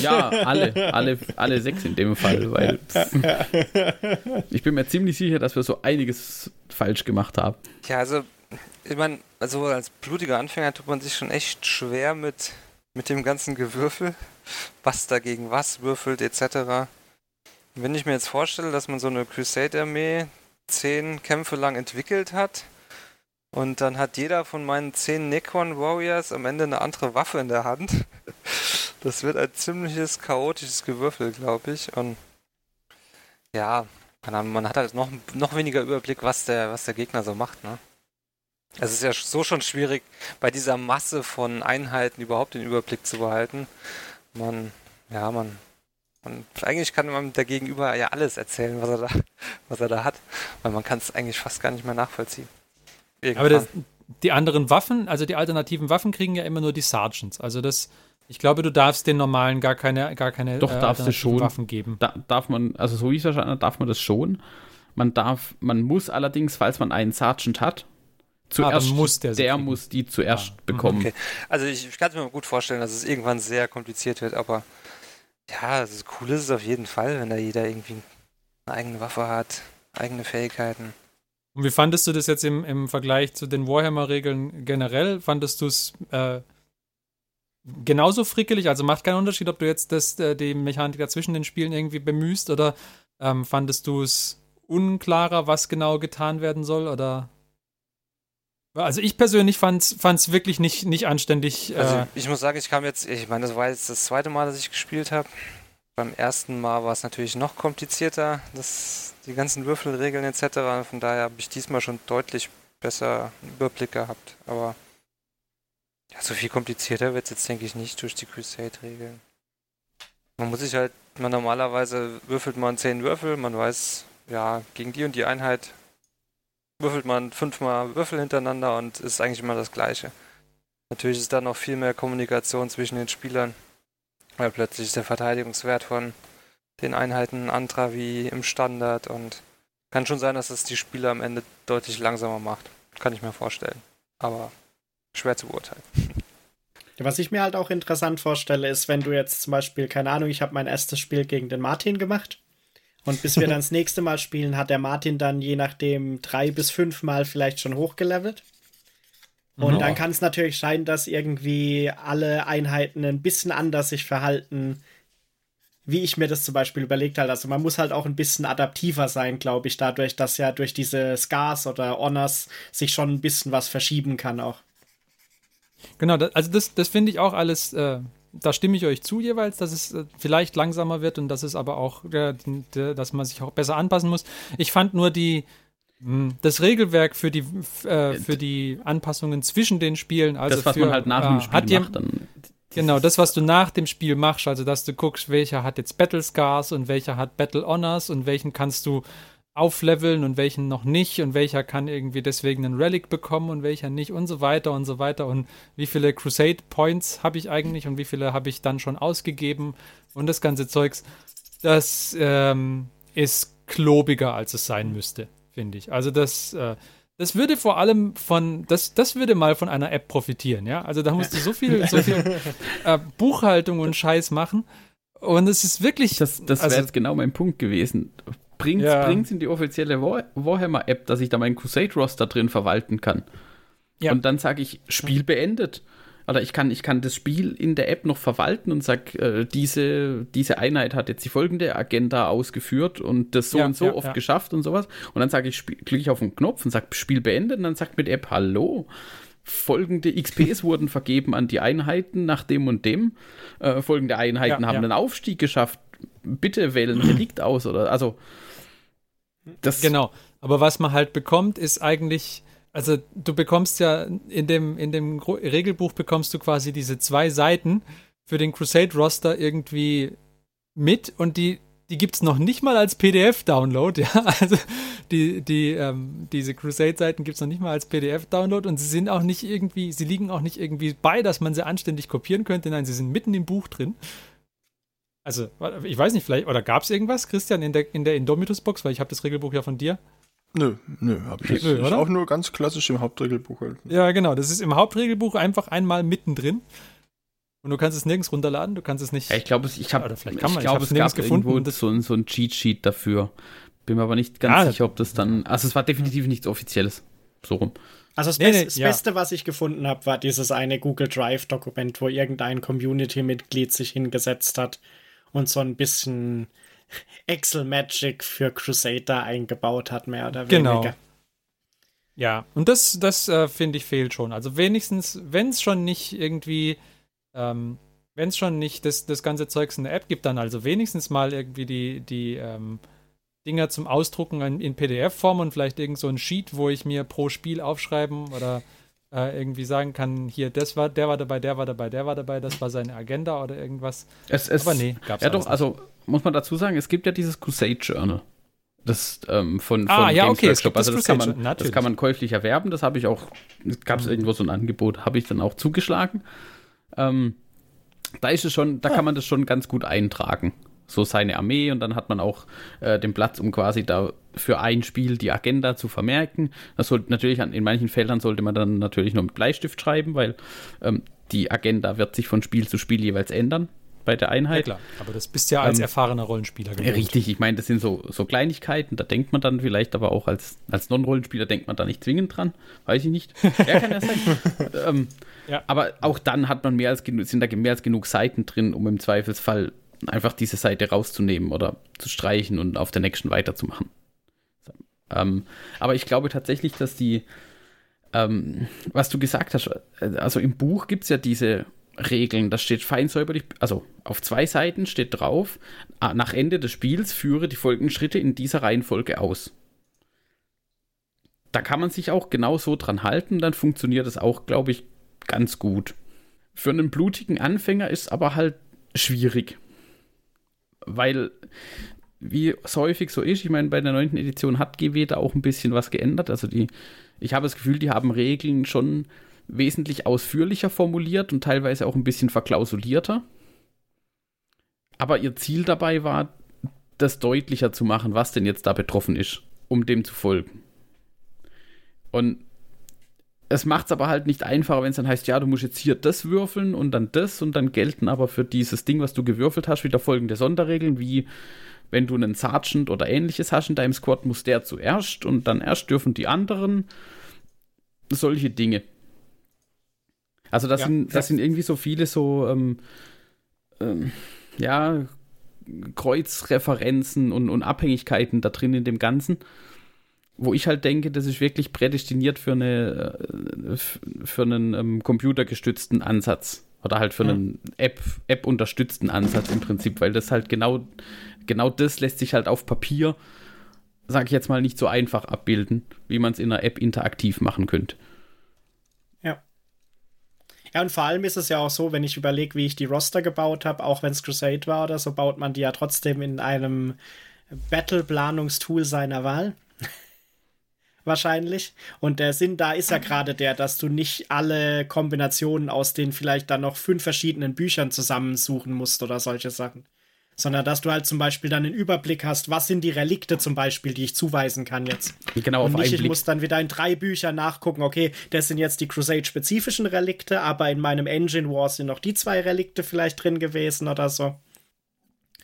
[LAUGHS] ja alle, alle, alle sechs in dem Fall, weil ich bin mir ziemlich sicher, dass wir so einiges falsch gemacht haben. Ja, also ich meine, also als blutiger Anfänger tut man sich schon echt schwer mit, mit dem ganzen Gewürfel, was dagegen was würfelt etc. Wenn ich mir jetzt vorstelle, dass man so eine Crusade-Armee zehn Kämpfe lang entwickelt hat, und dann hat jeder von meinen zehn Necron Warriors am Ende eine andere Waffe in der Hand. [LAUGHS] Das wird ein ziemliches chaotisches Gewürfel, glaube ich. Und ja, man hat halt noch, noch weniger Überblick, was der, was der Gegner so macht, ne? Es ist ja so schon schwierig, bei dieser Masse von Einheiten überhaupt den Überblick zu behalten. Man, ja, man, man eigentlich kann man der Gegenüber ja alles erzählen, was er da, [LAUGHS] was er da hat, weil man kann es eigentlich fast gar nicht mehr nachvollziehen. Irgendwann. Aber das, die anderen Waffen, also die alternativen Waffen kriegen ja immer nur die Sergeants. Also das, ich glaube, du darfst den normalen gar keine, gar keine Doch, äh, darfst du schon. Waffen geben. Da, darf man, also so wie ich es verstanden habe, darf man das schon. Man darf, man muss allerdings, falls man einen Sergeant hat, zuerst, ah, muss der, der muss die zuerst ah. bekommen. Okay. Also ich, ich kann es mir gut vorstellen, dass es irgendwann sehr kompliziert wird, aber ja, das cool ist es auf jeden Fall, wenn da jeder irgendwie eine eigene Waffe hat, eigene Fähigkeiten. Und wie fandest du das jetzt im, im Vergleich zu den Warhammer-Regeln generell? Fandest du es äh, genauso frickelig? Also macht keinen Unterschied, ob du jetzt das, äh, die Mechanik dazwischen den Spielen irgendwie bemühst oder ähm, fandest du es unklarer, was genau getan werden soll? Oder also ich persönlich fand es wirklich nicht, nicht anständig. Äh also ich muss sagen, ich kam jetzt, ich meine, das war jetzt das zweite Mal, dass ich gespielt habe. Beim ersten Mal war es natürlich noch komplizierter, das, die ganzen Würfelregeln etc. Von daher habe ich diesmal schon deutlich besser Überblick gehabt. Aber ja, so viel komplizierter wird es jetzt, denke ich, nicht durch die Crusade-Regeln. Man muss sich halt, man normalerweise würfelt man zehn Würfel, man weiß, ja, gegen die und die Einheit würfelt man fünfmal Würfel hintereinander und ist eigentlich immer das Gleiche. Natürlich ist da noch viel mehr Kommunikation zwischen den Spielern. Weil plötzlich ist der Verteidigungswert von den Einheiten ein anderer wie im Standard und kann schon sein, dass es die Spieler am Ende deutlich langsamer macht. Kann ich mir vorstellen. Aber schwer zu beurteilen. Was ich mir halt auch interessant vorstelle, ist, wenn du jetzt zum Beispiel, keine Ahnung, ich habe mein erstes Spiel gegen den Martin gemacht. Und bis wir [LAUGHS] dann das nächste Mal spielen, hat der Martin dann je nachdem drei bis fünf Mal vielleicht schon hochgelevelt. Und oh. dann kann es natürlich sein, dass irgendwie alle Einheiten ein bisschen anders sich verhalten, wie ich mir das zum Beispiel überlegt habe. Also man muss halt auch ein bisschen adaptiver sein, glaube ich, dadurch, dass ja durch diese Scars oder Honors sich schon ein bisschen was verschieben kann auch. Genau, das, also das, das finde ich auch alles, äh, da stimme ich euch zu jeweils, dass es äh, vielleicht langsamer wird und dass es aber auch, äh, dass man sich auch besser anpassen muss. Ich fand nur die, das Regelwerk für die, äh, für die Anpassungen zwischen den Spielen, also das, was für, man halt nach dem äh, Spiel hat dir, macht, dann Genau, das, was du nach dem Spiel machst, also dass du guckst, welcher hat jetzt Battle Scars und welcher hat Battle Honors und welchen kannst du aufleveln und welchen noch nicht und welcher kann irgendwie deswegen einen Relic bekommen und welcher nicht und so weiter und so weiter. Und wie viele Crusade Points habe ich eigentlich und wie viele habe ich dann schon ausgegeben und das ganze Zeugs, das ähm, ist klobiger, als es sein müsste, finde ich. Also das, äh, das würde vor allem von, das, das würde mal von einer App profitieren, ja. Also da musst du so viel, so viel [LAUGHS] äh, Buchhaltung und Scheiß machen. Und es ist wirklich. Das, das wäre also, jetzt genau mein Punkt gewesen. Bringt Ja. es in die offizielle War Warhammer-App, dass ich da meinen Crusade-Roster drin verwalten kann. Ja. Und dann sage ich, Spiel beendet. Oder ich kann, ich kann das Spiel in der App noch verwalten und sage, äh, diese, diese Einheit hat jetzt die folgende Agenda ausgeführt und das so Ja, und so ja, oft ja. geschafft und sowas. Und dann sage ich, klicke ich auf den Knopf und sage, Spiel beendet. Und dann sagt mir die App, hallo. Folgende XPs wurden vergeben an die Einheiten nach dem und dem. Äh, folgende Einheiten haben einen Aufstieg geschafft. Bitte wählen Relikt [CLEARS THROAT] aus oder also das Genau. Aber was man halt bekommt, ist eigentlich, also du bekommst ja in dem, in dem Regelbuch bekommst du quasi diese zwei Seiten für den Crusade-Roster irgendwie mit und die, die gibt es noch nicht mal als PDF-Download, ja. [LAUGHS] Also die, die, ähm, diese Crusade-Seiten gibt es noch nicht mal als PDF-Download und sie sind auch nicht irgendwie, sie liegen auch nicht irgendwie bei, dass man sie anständig kopieren könnte. Nein, sie sind mitten im Buch drin. Also, ich weiß nicht, vielleicht, oder gab es irgendwas, Christian, in der, in der Indomitus-Box, weil ich habe das Regelbuch ja von dir. Nö, nö, hab ich jetzt Nö, nicht. oder? Auch nur ganz klassisch im Hauptregelbuch halt. Ja, genau. Das ist im Hauptregelbuch einfach einmal mittendrin. Und du kannst es nirgends runterladen, du kannst es nicht. Ja, ich glaube, ich habe, ich kann man, ich glaube, es nirgends gab gefunden so, ein- so ein Cheat-Sheet dafür. Bin mir aber nicht ganz Ja, sicher, ob das dann, also es war definitiv nichts Offizielles. So rum. Also das, Nee, Best, nee, das ja. Beste, was ich gefunden habe, war dieses eine Google Drive-Dokument, wo irgendein Community-Mitglied sich hingesetzt hat und so ein bisschen Excel Magic für Crusader eingebaut hat, mehr oder Genau. weniger. Ja, und das, das äh, finde ich fehlt schon. Also wenigstens, wenn es schon nicht irgendwie, ähm, wenn es schon nicht das, das ganze Zeugs in der App gibt, dann also wenigstens mal irgendwie die, die ähm, Dinger zum Ausdrucken in, in PDF-Form und vielleicht irgend so ein Sheet, wo ich mir pro Spiel aufschreiben oder äh, irgendwie sagen kann, hier, das war, der war dabei, der war dabei, der war dabei, das war seine Agenda oder irgendwas. Es, es, Aber nee, gab's Ja, doch, also muss man dazu sagen, es gibt ja dieses Crusade Journal. Das ähm, von, von Ah, ja, Games okay, Workshop. das Also das kann, man, das kann man käuflich erwerben. Das habe ich auch, gab es Mhm. irgendwo so ein Angebot, habe ich dann auch zugeschlagen. Ähm, da ist es schon, da kann man das schon ganz gut eintragen. So seine Armee und dann hat man auch äh, den Platz, um quasi da für ein Spiel die Agenda zu vermerken. Das sollte natürlich an, in manchen Feldern sollte man dann natürlich nur mit Bleistift schreiben, weil ähm, die Agenda wird sich von Spiel zu Spiel jeweils ändern bei der Ja, Einheit. klar. Aber das bist ja als Ähm, erfahrener Rollenspieler Ja, gewohnt. richtig, ich meine, das sind so, so Kleinigkeiten, da denkt man dann vielleicht aber auch als, als Non-Rollenspieler denkt man da nicht zwingend dran, weiß ich nicht. Ja, kann ja sein. [LAUGHS] ähm, Ja. Aber auch dann hat man mehr als genug, sind da mehr als genug Seiten drin, um im Zweifelsfall einfach diese Seite rauszunehmen oder zu streichen und auf der nächsten weiterzumachen. So, ähm, aber ich glaube tatsächlich, dass die, ähm, was du gesagt hast, äh, also im Buch gibt es ja diese Regeln, da steht fein säuberlich, also auf zwei Seiten steht drauf, ah, nach Ende des Spiels führe die folgenden Schritte in dieser Reihenfolge aus. Da kann man sich auch genau so dran halten, dann funktioniert es auch, glaube ich, ganz gut. Für einen blutigen Anfänger ist aber halt schwierig. Weil, wie es häufig so ist, ich meine, bei der neunten Edition hat GW da auch ein bisschen was geändert. Also die, ich habe das Gefühl, die haben Regeln schon wesentlich ausführlicher formuliert und teilweise auch ein bisschen verklausulierter. Aber ihr Ziel dabei war, das deutlicher zu machen, was denn jetzt da betroffen ist, um dem zu folgen. Und es macht es aber halt nicht einfacher, wenn es dann heißt, ja, du musst jetzt hier das würfeln und dann das und dann gelten aber für dieses Ding, was du gewürfelt hast, wieder folgende Sonderregeln, wie wenn du einen Sergeant oder ähnliches hast in deinem Squad, muss der zuerst und dann erst dürfen die anderen solche Dinge. Also das, Ja, sind, das sind irgendwie so viele so, ähm, ähm, ja, Kreuzreferenzen und, und Abhängigkeiten da drin in dem Ganzen. Wo ich halt denke, das ist wirklich prädestiniert für, eine, äh, für einen ähm, computergestützten Ansatz. Oder halt für einen App, App-unterstützten Ansatz im Prinzip, weil das halt genau, genau das lässt sich halt auf Papier, sage ich jetzt mal, nicht so einfach abbilden, wie man es in einer App interaktiv machen könnte. Ja. Ja, und vor allem ist es ja auch so, wenn ich überlege, wie ich die Roster gebaut habe, auch wenn es Crusade war oder so, baut man die ja trotzdem in einem Battle-Planungstool seiner Wahl wahrscheinlich. Und der Sinn da ist ja gerade der, dass du nicht alle Kombinationen aus den vielleicht dann noch fünf verschiedenen Büchern zusammensuchen musst oder solche Sachen. Sondern dass du halt zum Beispiel dann einen Überblick hast, was sind die Relikte zum Beispiel, die ich zuweisen kann jetzt. Genau, Und auf nicht, ich Blick. muss dann wieder in drei Büchern nachgucken, okay, das sind jetzt die Crusade-spezifischen Relikte, aber in meinem Engine War sind noch die zwei Relikte vielleicht drin gewesen oder so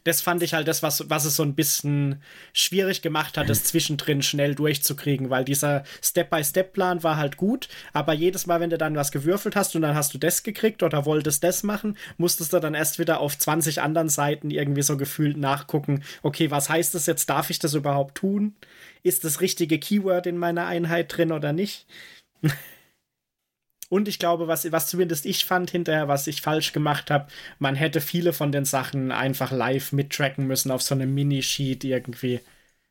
das fand ich halt das, was, was es so ein bisschen schwierig gemacht hat, das zwischendrin schnell durchzukriegen, weil dieser Step-by-Step-Plan war halt gut, aber jedes Mal, wenn du dann was gewürfelt hast und dann hast du das gekriegt oder wolltest das machen, musstest du dann erst wieder auf 20 anderen Seiten irgendwie so gefühlt nachgucken, okay, was heißt das jetzt? Darf ich das überhaupt tun? Ist das richtige Keyword in meiner Einheit drin oder nicht? Und ich glaube, was, was zumindest ich fand hinterher, was ich falsch gemacht habe, man hätte viele von den Sachen einfach live mittracken müssen auf so einem Minisheet irgendwie.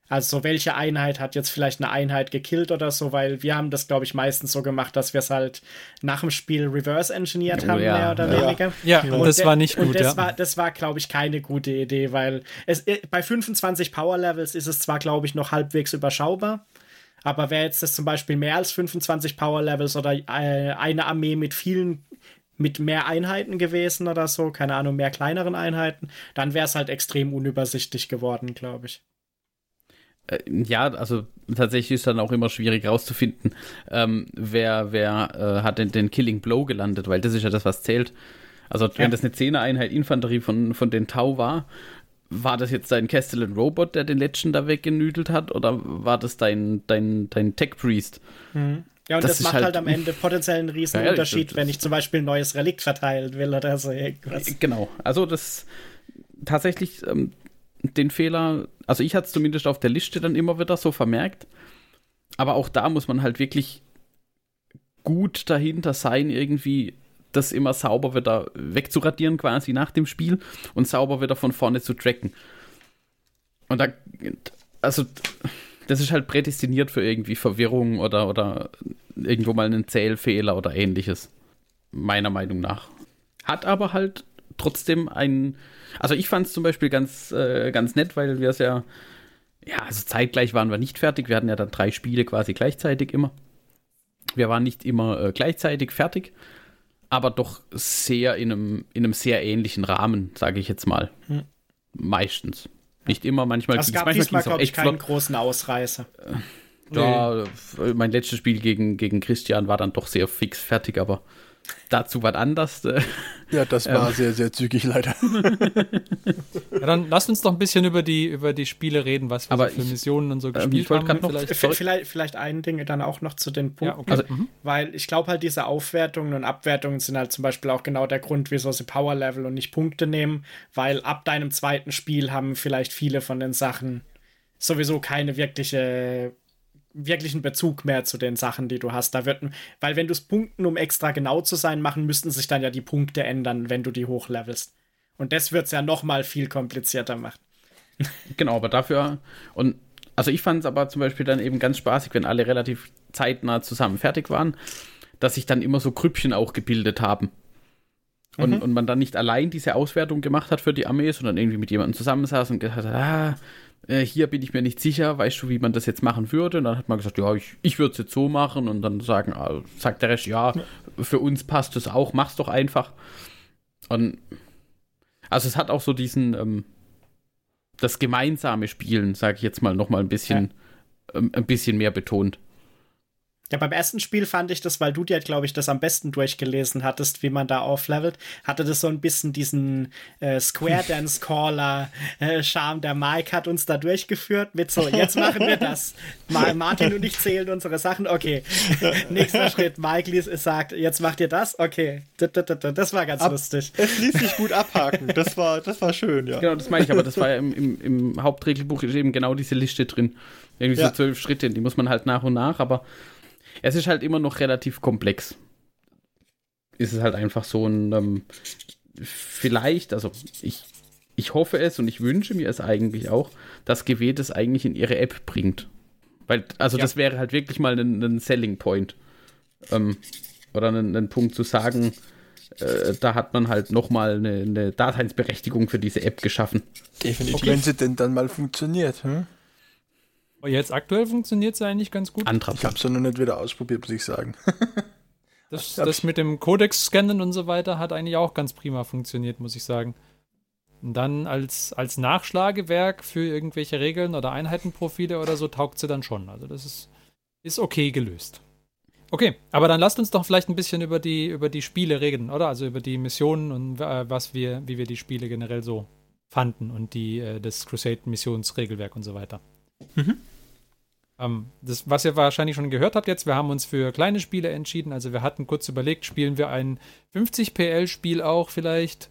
Also welche Einheit hat jetzt vielleicht eine Einheit gekillt oder so, weil wir haben das, glaube ich, meistens so gemacht, dass wir es halt nach dem Spiel reverse engineert Oh, haben, ja. mehr oder Ja. weniger. Ja, und das war nicht und gut, das ja. War, das war, glaube ich, keine gute Idee, weil es, äh, bei 25 Power Levels ist es zwar, glaube ich, noch halbwegs überschaubar, aber wäre jetzt das zum Beispiel mehr als 25 Power Levels oder äh, eine Armee mit vielen, mit mehr Einheiten gewesen oder so, keine Ahnung, mehr kleineren Einheiten, dann wäre es halt extrem unübersichtlich geworden, glaube ich. Äh, Ja, also tatsächlich ist dann auch immer schwierig rauszufinden, ähm, wer, wer äh, hat denn den Killing Blow gelandet, weil das ist ja das, was zählt. Also wenn Ja. das eine 10er Einheit Infanterie von, von den Tau war, war das jetzt dein Castellan Robot, der den letzten da weggenüdelt hat, oder war das dein, dein, dein Tech Priest? Ja, und Das das, macht halt- halt, am Ende potenziell einen riesen Ja, ja, Unterschied, das- wenn ich zum Beispiel ein neues Relikt verteilen will oder so irgendwas. Genau, also das tatsächlich ähm, den Fehler, also ich hatte es zumindest auf der Liste dann immer wieder so vermerkt, aber auch da muss man halt wirklich gut dahinter sein, irgendwie das immer sauber wieder wegzuradieren quasi nach dem Spiel und sauber wieder von vorne zu tracken. Und da, also das ist halt prädestiniert für irgendwie Verwirrung oder, oder irgendwo mal einen Zählfehler oder ähnliches. Meiner Meinung nach. Hat aber halt trotzdem ein. Also ich fand es zum Beispiel ganz, äh, ganz nett, weil wir es ja. Ja, also zeitgleich waren wir nicht fertig. Wir hatten ja dann drei Spiele quasi gleichzeitig immer. Wir waren nicht immer äh, gleichzeitig fertig, aber doch sehr in einem, in einem sehr ähnlichen Rahmen, sage ich jetzt mal. Meistens. Nicht immer, manchmal Also es manchmal diesmal, glaube ich, keinen flott. großen Ausreißer. Ja, f- mein letztes Spiel gegen, gegen Christian war dann doch sehr fix fertig, aber dazu was anders. äh, Ja, das war sehr, sehr zügig leider. [LAUGHS] Ja, dann lasst uns doch ein bisschen über die, über die Spiele reden, was wir Aber so für ich- Missionen und so ähm, gespielt haben. noch- vielleicht. Vielleicht, vielleicht ein Ding dann auch noch zu den Ja, Punkten. okay. Also-. Weil ich glaube halt, diese Aufwertungen und Abwertungen sind halt zum Beispiel auch genau der Grund, wieso sie Power Level und nicht Punkte nehmen, weil ab deinem zweiten Spiel haben vielleicht viele von den Sachen sowieso keine wirkliche wirklichen Bezug mehr zu den Sachen, die du hast. Da wird, weil wenn du es Punkten, um extra genau zu sein, machen, müssten sich dann ja die Punkte ändern, wenn du die hochlevelst. Und das wird es ja noch mal viel komplizierter machen. [LAUGHS] Genau, aber dafür und also ich fand es aber zum Beispiel dann eben ganz spaßig, wenn alle relativ zeitnah zusammen fertig waren, dass sich dann immer so Grüppchen auch gebildet haben. Und, und man dann nicht allein diese Auswertung gemacht hat für die Armee, sondern irgendwie mit jemandem zusammensaß und gesagt hat, ah, äh, hier bin ich mir nicht sicher, weißt du, wie man das jetzt machen würde? Und dann hat man gesagt, ja, ich, ich würde es jetzt so machen und dann sagen, ah, sagt der Rest, ja, für uns passt es auch, mach's doch einfach. Und also es hat auch so diesen, ähm, das gemeinsame Spielen, sage ich jetzt mal, noch mal ein bisschen, ähm, ein bisschen mehr betont. Ja, beim ersten Spiel fand ich das, weil du dir, glaube ich, das am besten durchgelesen hattest, wie man da auflevelt, hatte das so ein bisschen diesen äh, Square [LAUGHS] Dance Caller äh, Charme. Der Mike hat uns da durchgeführt mit so, jetzt machen wir das. Mal Martin und ich zählen unsere Sachen. Okay. [LAUGHS] Nächster Schritt. Mike liest, sagt, jetzt macht ihr das. Okay. Das war ganz Ab, lustig. Es ließ sich gut abhaken. Das war, das war schön, ja. Genau, das meine ich, aber das war ja im, im, im Hauptregelbuch eben genau diese Liste drin. Irgendwie ja. so zwölf Schritte, die muss man halt nach und nach, aber es ist halt immer noch relativ komplex. Ist es halt einfach so ein, ähm, vielleicht, also ich, ich hoffe es und ich wünsche mir es eigentlich auch, dass GW das eigentlich in ihre App bringt. Weil, also ja. das wäre halt wirklich mal ein, ein Selling Point. Ähm, oder ein, ein, Punkt zu sagen, äh, da hat man halt nochmal eine, eine Daseinsberechtigung für diese App geschaffen. Definitiv. Okay. Wenn sie denn dann mal funktioniert, hm? Jetzt aktuell funktioniert es eigentlich ganz gut. Antrag. Ich habe es noch nicht wieder ausprobiert, muss ich sagen. [LAUGHS] das, das mit dem Codex-Scannen und so weiter hat eigentlich auch ganz prima funktioniert, muss ich sagen. Und dann als, als Nachschlagewerk für irgendwelche Regeln oder Einheitenprofile oder so taugt sie dann schon. Also das ist, ist okay gelöst. Okay, aber dann lasst uns doch vielleicht ein bisschen über die, über die Spiele reden, oder? Also über die Missionen und äh, was wir, wie wir die Spiele generell so fanden und die, äh, das Crusade-Missionsregelwerk und so weiter. Mhm. Ähm, das, was ihr wahrscheinlich schon gehört habt jetzt, wir haben uns für kleine Spiele entschieden. Also wir hatten kurz überlegt, spielen wir ein 50 PL-Spiel auch vielleicht.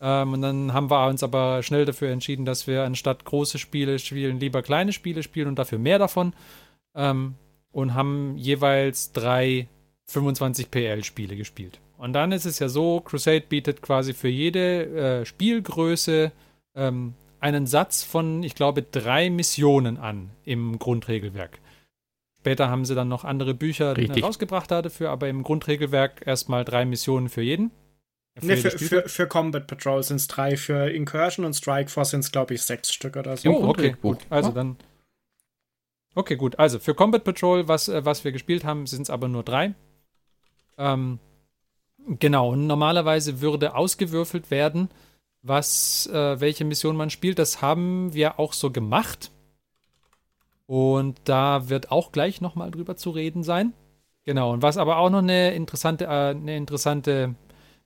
Ähm, und dann haben wir uns aber schnell dafür entschieden, dass wir anstatt große Spiele spielen, lieber kleine Spiele spielen und dafür mehr davon. Ähm, und haben jeweils drei 25 PL-Spiele gespielt. Und dann ist es ja so, Crusade bietet quasi für jede äh, Spielgröße ähm, einen Satz von, ich glaube, drei Missionen an im Grundregelwerk. Später haben sie dann noch andere Bücher Richtig. rausgebracht dafür, aber im Grundregelwerk erstmal drei Missionen für jeden. Für, nee, für, für, für, Combat Patrol sind es drei, für Incursion und Strike Force sind es, glaube ich, sechs Stück oder so. Oh, okay, gut. Also dann. Okay, gut. Also für Combat Patrol, was, äh, was wir gespielt haben, sind es aber nur drei. Ähm, genau, und normalerweise würde ausgewürfelt werden, was, äh, welche Mission man spielt. Das haben wir auch so gemacht. Und da wird auch gleich nochmal drüber zu reden sein. Genau, und was aber auch noch eine interessante, äh, eine interessante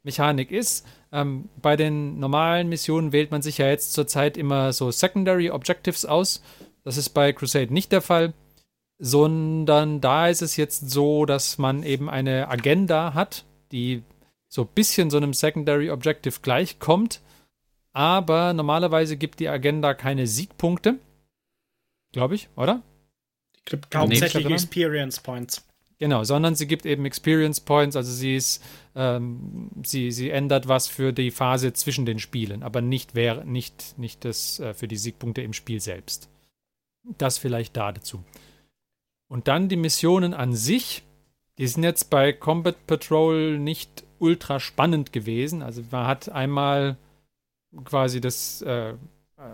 Mechanik ist, ähm, bei den normalen Missionen wählt man sich ja jetzt zurzeit immer so Secondary Objectives aus. Das ist bei Crusade nicht der Fall, sondern da ist es jetzt so, dass man eben eine Agenda hat, die so ein bisschen so einem Secondary Objective gleichkommt aber normalerweise gibt die Agenda keine Siegpunkte. Glaube ich, oder? Die gibt hauptsächlich Experience Points. Genau, sondern sie gibt eben Experience Points, also sie ist, ähm, sie, sie ändert was für die Phase zwischen den Spielen, aber nicht, wär, nicht, nicht das äh, für die Siegpunkte im Spiel selbst. Das vielleicht da dazu. Und dann die Missionen an sich, die sind jetzt bei Combat Patrol nicht ultra spannend gewesen. Also man hat einmal quasi das, äh,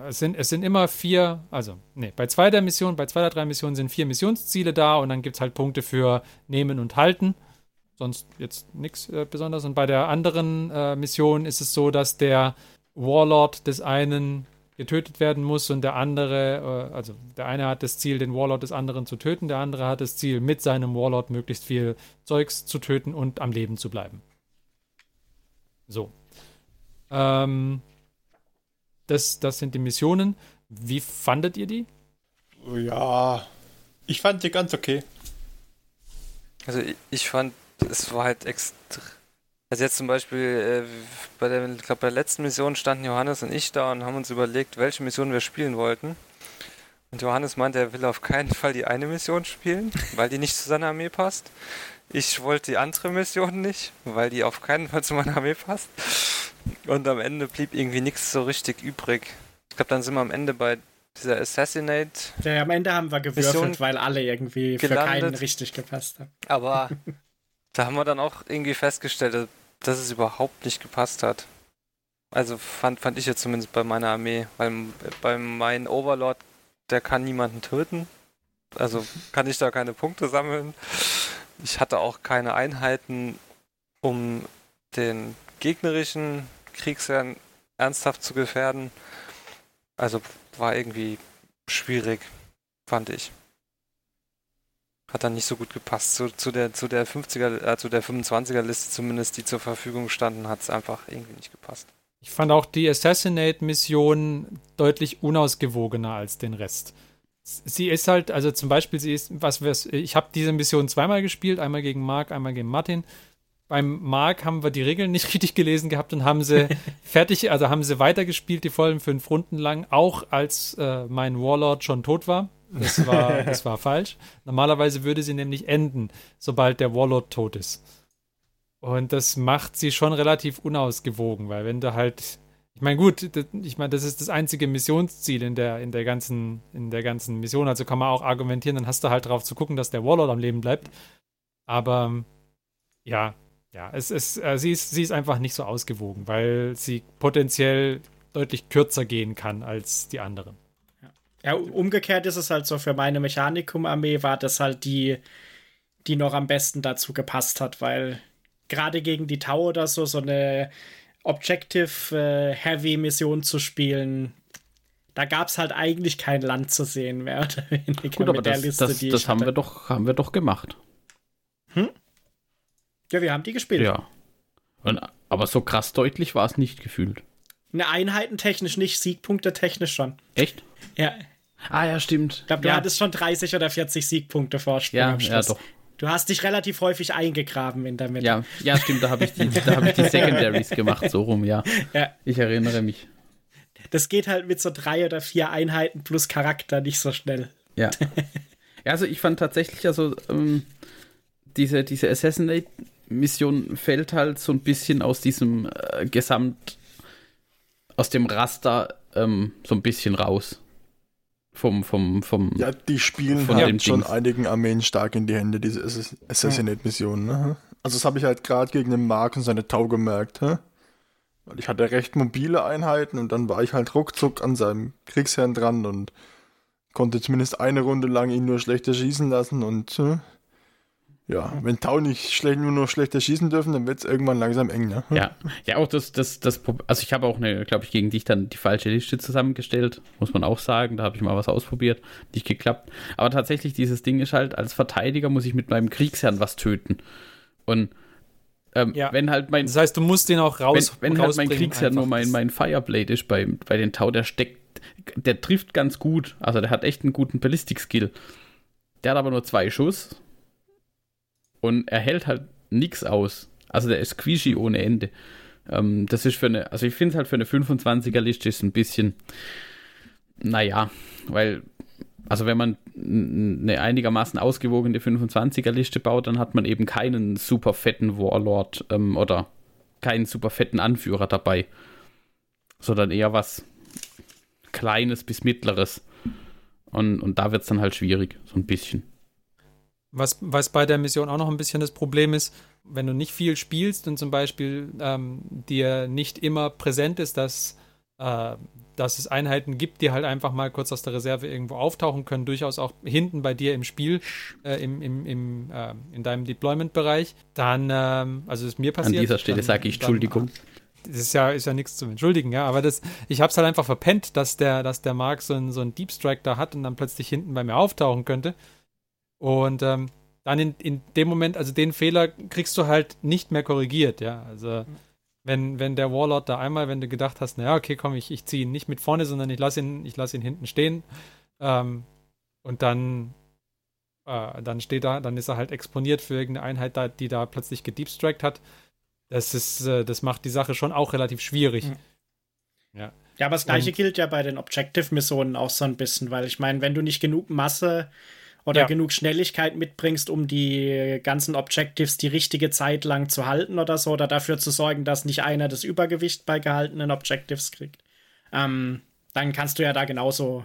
es sind, es sind immer vier, also, nee, bei zwei der Missionen, bei zwei der drei Missionen sind vier Missionsziele da und dann gibt es halt Punkte für Nehmen und Halten. Sonst jetzt nichts äh, Besonderes. Und bei der anderen äh, Mission ist es so, dass der Warlord des einen getötet werden muss und der andere, äh, also der eine hat das Ziel, den Warlord des anderen zu töten, der andere hat das Ziel, mit seinem Warlord möglichst viel Zeugs zu töten und am Leben zu bleiben. So. Ähm, das, das sind die Missionen. Wie fandet ihr die? Ja, ich fand die ganz okay. Also ich, ich fand, es war halt extra. Also jetzt zum Beispiel äh, bei der, ich glaube bei der letzten Mission standen Johannes und ich da und haben uns überlegt, welche Mission wir spielen wollten. Und Johannes meinte, er will auf keinen Fall die eine Mission spielen, weil die nicht zu seiner Armee passt. Ich wollte die andere Mission nicht, weil die auf keinen Fall zu meiner Armee passt. Und am Ende blieb irgendwie nichts so richtig übrig. Ich glaube, dann sind wir am Ende bei dieser Assassinate. Ja, am Ende haben wir gewürfelt, Mission weil alle irgendwie gelandet. für keinen richtig gepasst haben. Aber [LAUGHS] da haben wir dann auch irgendwie festgestellt, dass es überhaupt nicht gepasst hat. Also fand, fand ich jetzt zumindest bei meiner Armee. Weil bei meinem Overlord, der kann niemanden töten. Also kann ich da keine Punkte sammeln. Ich hatte auch keine Einheiten, um den gegnerischen Kriegsherren ernsthaft zu gefährden. Also war irgendwie schwierig, fand ich. hat dann nicht so gut gepasst. Zu, zu der, zu der 50er, äh, zu der 25er Liste zumindest, die zur Verfügung standen, hat es einfach irgendwie nicht gepasst. Ich fand auch die Assassinate-Mission deutlich unausgewogener als den Rest. Sie ist halt, also zum Beispiel, sie ist, was wir, ich habe diese Mission zweimal gespielt, einmal gegen Mark, einmal gegen Martin. Beim Mark haben wir die Regeln nicht [LAUGHS] richtig gelesen gehabt und haben sie [LAUGHS] fertig, also haben sie weitergespielt, die vollen fünf Runden lang, auch als äh, mein Warlord schon tot war. Das war, [LAUGHS] das war falsch. Normalerweise würde sie nämlich enden, sobald der Warlord tot ist. Und das macht sie schon relativ unausgewogen, weil wenn du halt, ich meine, gut, das, ich meine, das ist das einzige Missionsziel in der, in der ganzen, in der ganzen Mission. Also kann man auch argumentieren, dann hast du halt darauf zu gucken, dass der Warlord am Leben bleibt. Aber ja, ja, es ist, äh, sie ist, sie ist einfach nicht so ausgewogen, weil sie potenziell deutlich kürzer gehen kann als die anderen. Ja, umgekehrt ist es halt so, für meine Mechanikum-Armee war das halt die, die noch am besten dazu gepasst hat, weil gerade gegen die Tau oder so, so eine Objective-Heavy-Mission äh, zu spielen, da gab es halt eigentlich kein Land zu sehen, mehr oder weniger Gut, aber mit das, der Liste, das, die das haben wir doch, haben wir doch gemacht. Hm? Ja, wir haben die gespielt. Ja. Und, aber so krass deutlich war es nicht gefühlt. Eine Einheitentechnisch nicht, Siegpunkte technisch schon. Echt? Ja. Ah, ja, stimmt. Ich glaube, du ja. hattest schon 30 oder 40 Siegpunkte Vorsprung ja, Ja, doch. Du hast dich relativ häufig eingegraben in der Mitte. Ja, ja stimmt, da habe ich, die, hab ich die Secondaries gemacht, so rum, ja. [LAUGHS] ja. Ich erinnere mich. Das geht halt mit so drei oder vier Einheiten plus Charakter nicht so schnell. Ja. [LAUGHS] also ich fand tatsächlich, also ähm, diese, diese Assassinate-Mission fällt halt so ein bisschen aus diesem äh, Gesamt, aus dem Raster ähm, so ein bisschen raus vom, vom, vom. Ja, die spielen von halt schon Dings. einigen Armeen stark in die Hände, diese Assassinate-Missionen. Ne? Also, das habe ich halt gerade gegen den Mark und seine Tau gemerkt. Hä? Weil ich hatte recht mobile Einheiten und dann war ich halt ruckzuck an seinem Kriegsherrn dran und konnte zumindest eine Runde lang ihn nur schlechter schießen lassen und ja, wenn Tau nicht schlecht, nur noch schlechter schießen dürfen, dann wird es irgendwann langsam eng, ne? Ja, ja, auch das, das, das, also ich habe auch eine, glaube ich, gegen dich dann die falsche Liste zusammengestellt, muss man auch sagen. Da habe ich mal was ausprobiert, nicht geklappt. Aber tatsächlich, dieses Ding ist halt, als Verteidiger muss ich mit meinem Kriegsherrn was töten. Und ähm, ja. wenn halt mein. Das heißt, du musst den auch raus. Wenn, wenn halt mein Kriegsherr nur mein, mein Fireblade ist bei, bei den Tau, der steckt, der trifft ganz gut. Also der hat echt einen guten Ballistik-Skill. Der hat aber nur zwei Schuss und er hält halt nichts aus. Also der ist squishy ohne Ende. Ähm, das ist für eine, also ich finde es halt für eine 25er Liste ist ein bisschen, naja, weil, also wenn man eine einigermaßen ausgewogene 25er Liste baut, dann hat man eben keinen super fetten Warlord ähm, oder keinen super fetten Anführer dabei, sondern eher was Kleines bis Mittleres. Und, und da wird es dann halt schwierig, so ein bisschen. Was, was bei der Mission auch noch ein bisschen das Problem ist, wenn du nicht viel spielst und zum Beispiel ähm, dir nicht immer präsent ist, dass, äh, dass es Einheiten gibt, die halt einfach mal kurz aus der Reserve irgendwo auftauchen können, durchaus auch hinten bei dir im Spiel, äh, im, im, im, äh, in deinem Deployment-Bereich, dann, ähm, also ist mir passiert. An dieser Stelle sage ich Entschuldigung. Das ist ja, ist ja nichts zu entschuldigen, ja, aber das, ich habe es halt einfach verpennt, dass der, dass der Mark so einen so Deep Strike da hat und dann plötzlich hinten bei mir auftauchen könnte. Und ähm, dann in, in dem Moment, also den Fehler kriegst du halt nicht mehr korrigiert, ja. Also wenn, wenn der Warlord da einmal, wenn du gedacht hast, naja, okay, komm, ich, ich ziehe ihn nicht mit vorne, sondern ich lasse ihn, ich lasse ihn hinten stehen. Ähm, und dann, äh, dann steht er, dann ist er halt exponiert für irgendeine Einheit, da, die da plötzlich gedeepstrackt hat. Das ist, äh, das macht die Sache schon auch relativ schwierig. Mhm. Ja. Ja, aber das gleiche und, gilt ja bei den Objective-Missionen auch so ein bisschen, weil ich meine, wenn du nicht genug Masse oder ja. genug Schnelligkeit mitbringst, um die ganzen Objectives die richtige Zeit lang zu halten oder so, oder dafür zu sorgen, dass nicht einer das Übergewicht bei gehaltenen Objectives kriegt, ähm, dann kannst du ja da genauso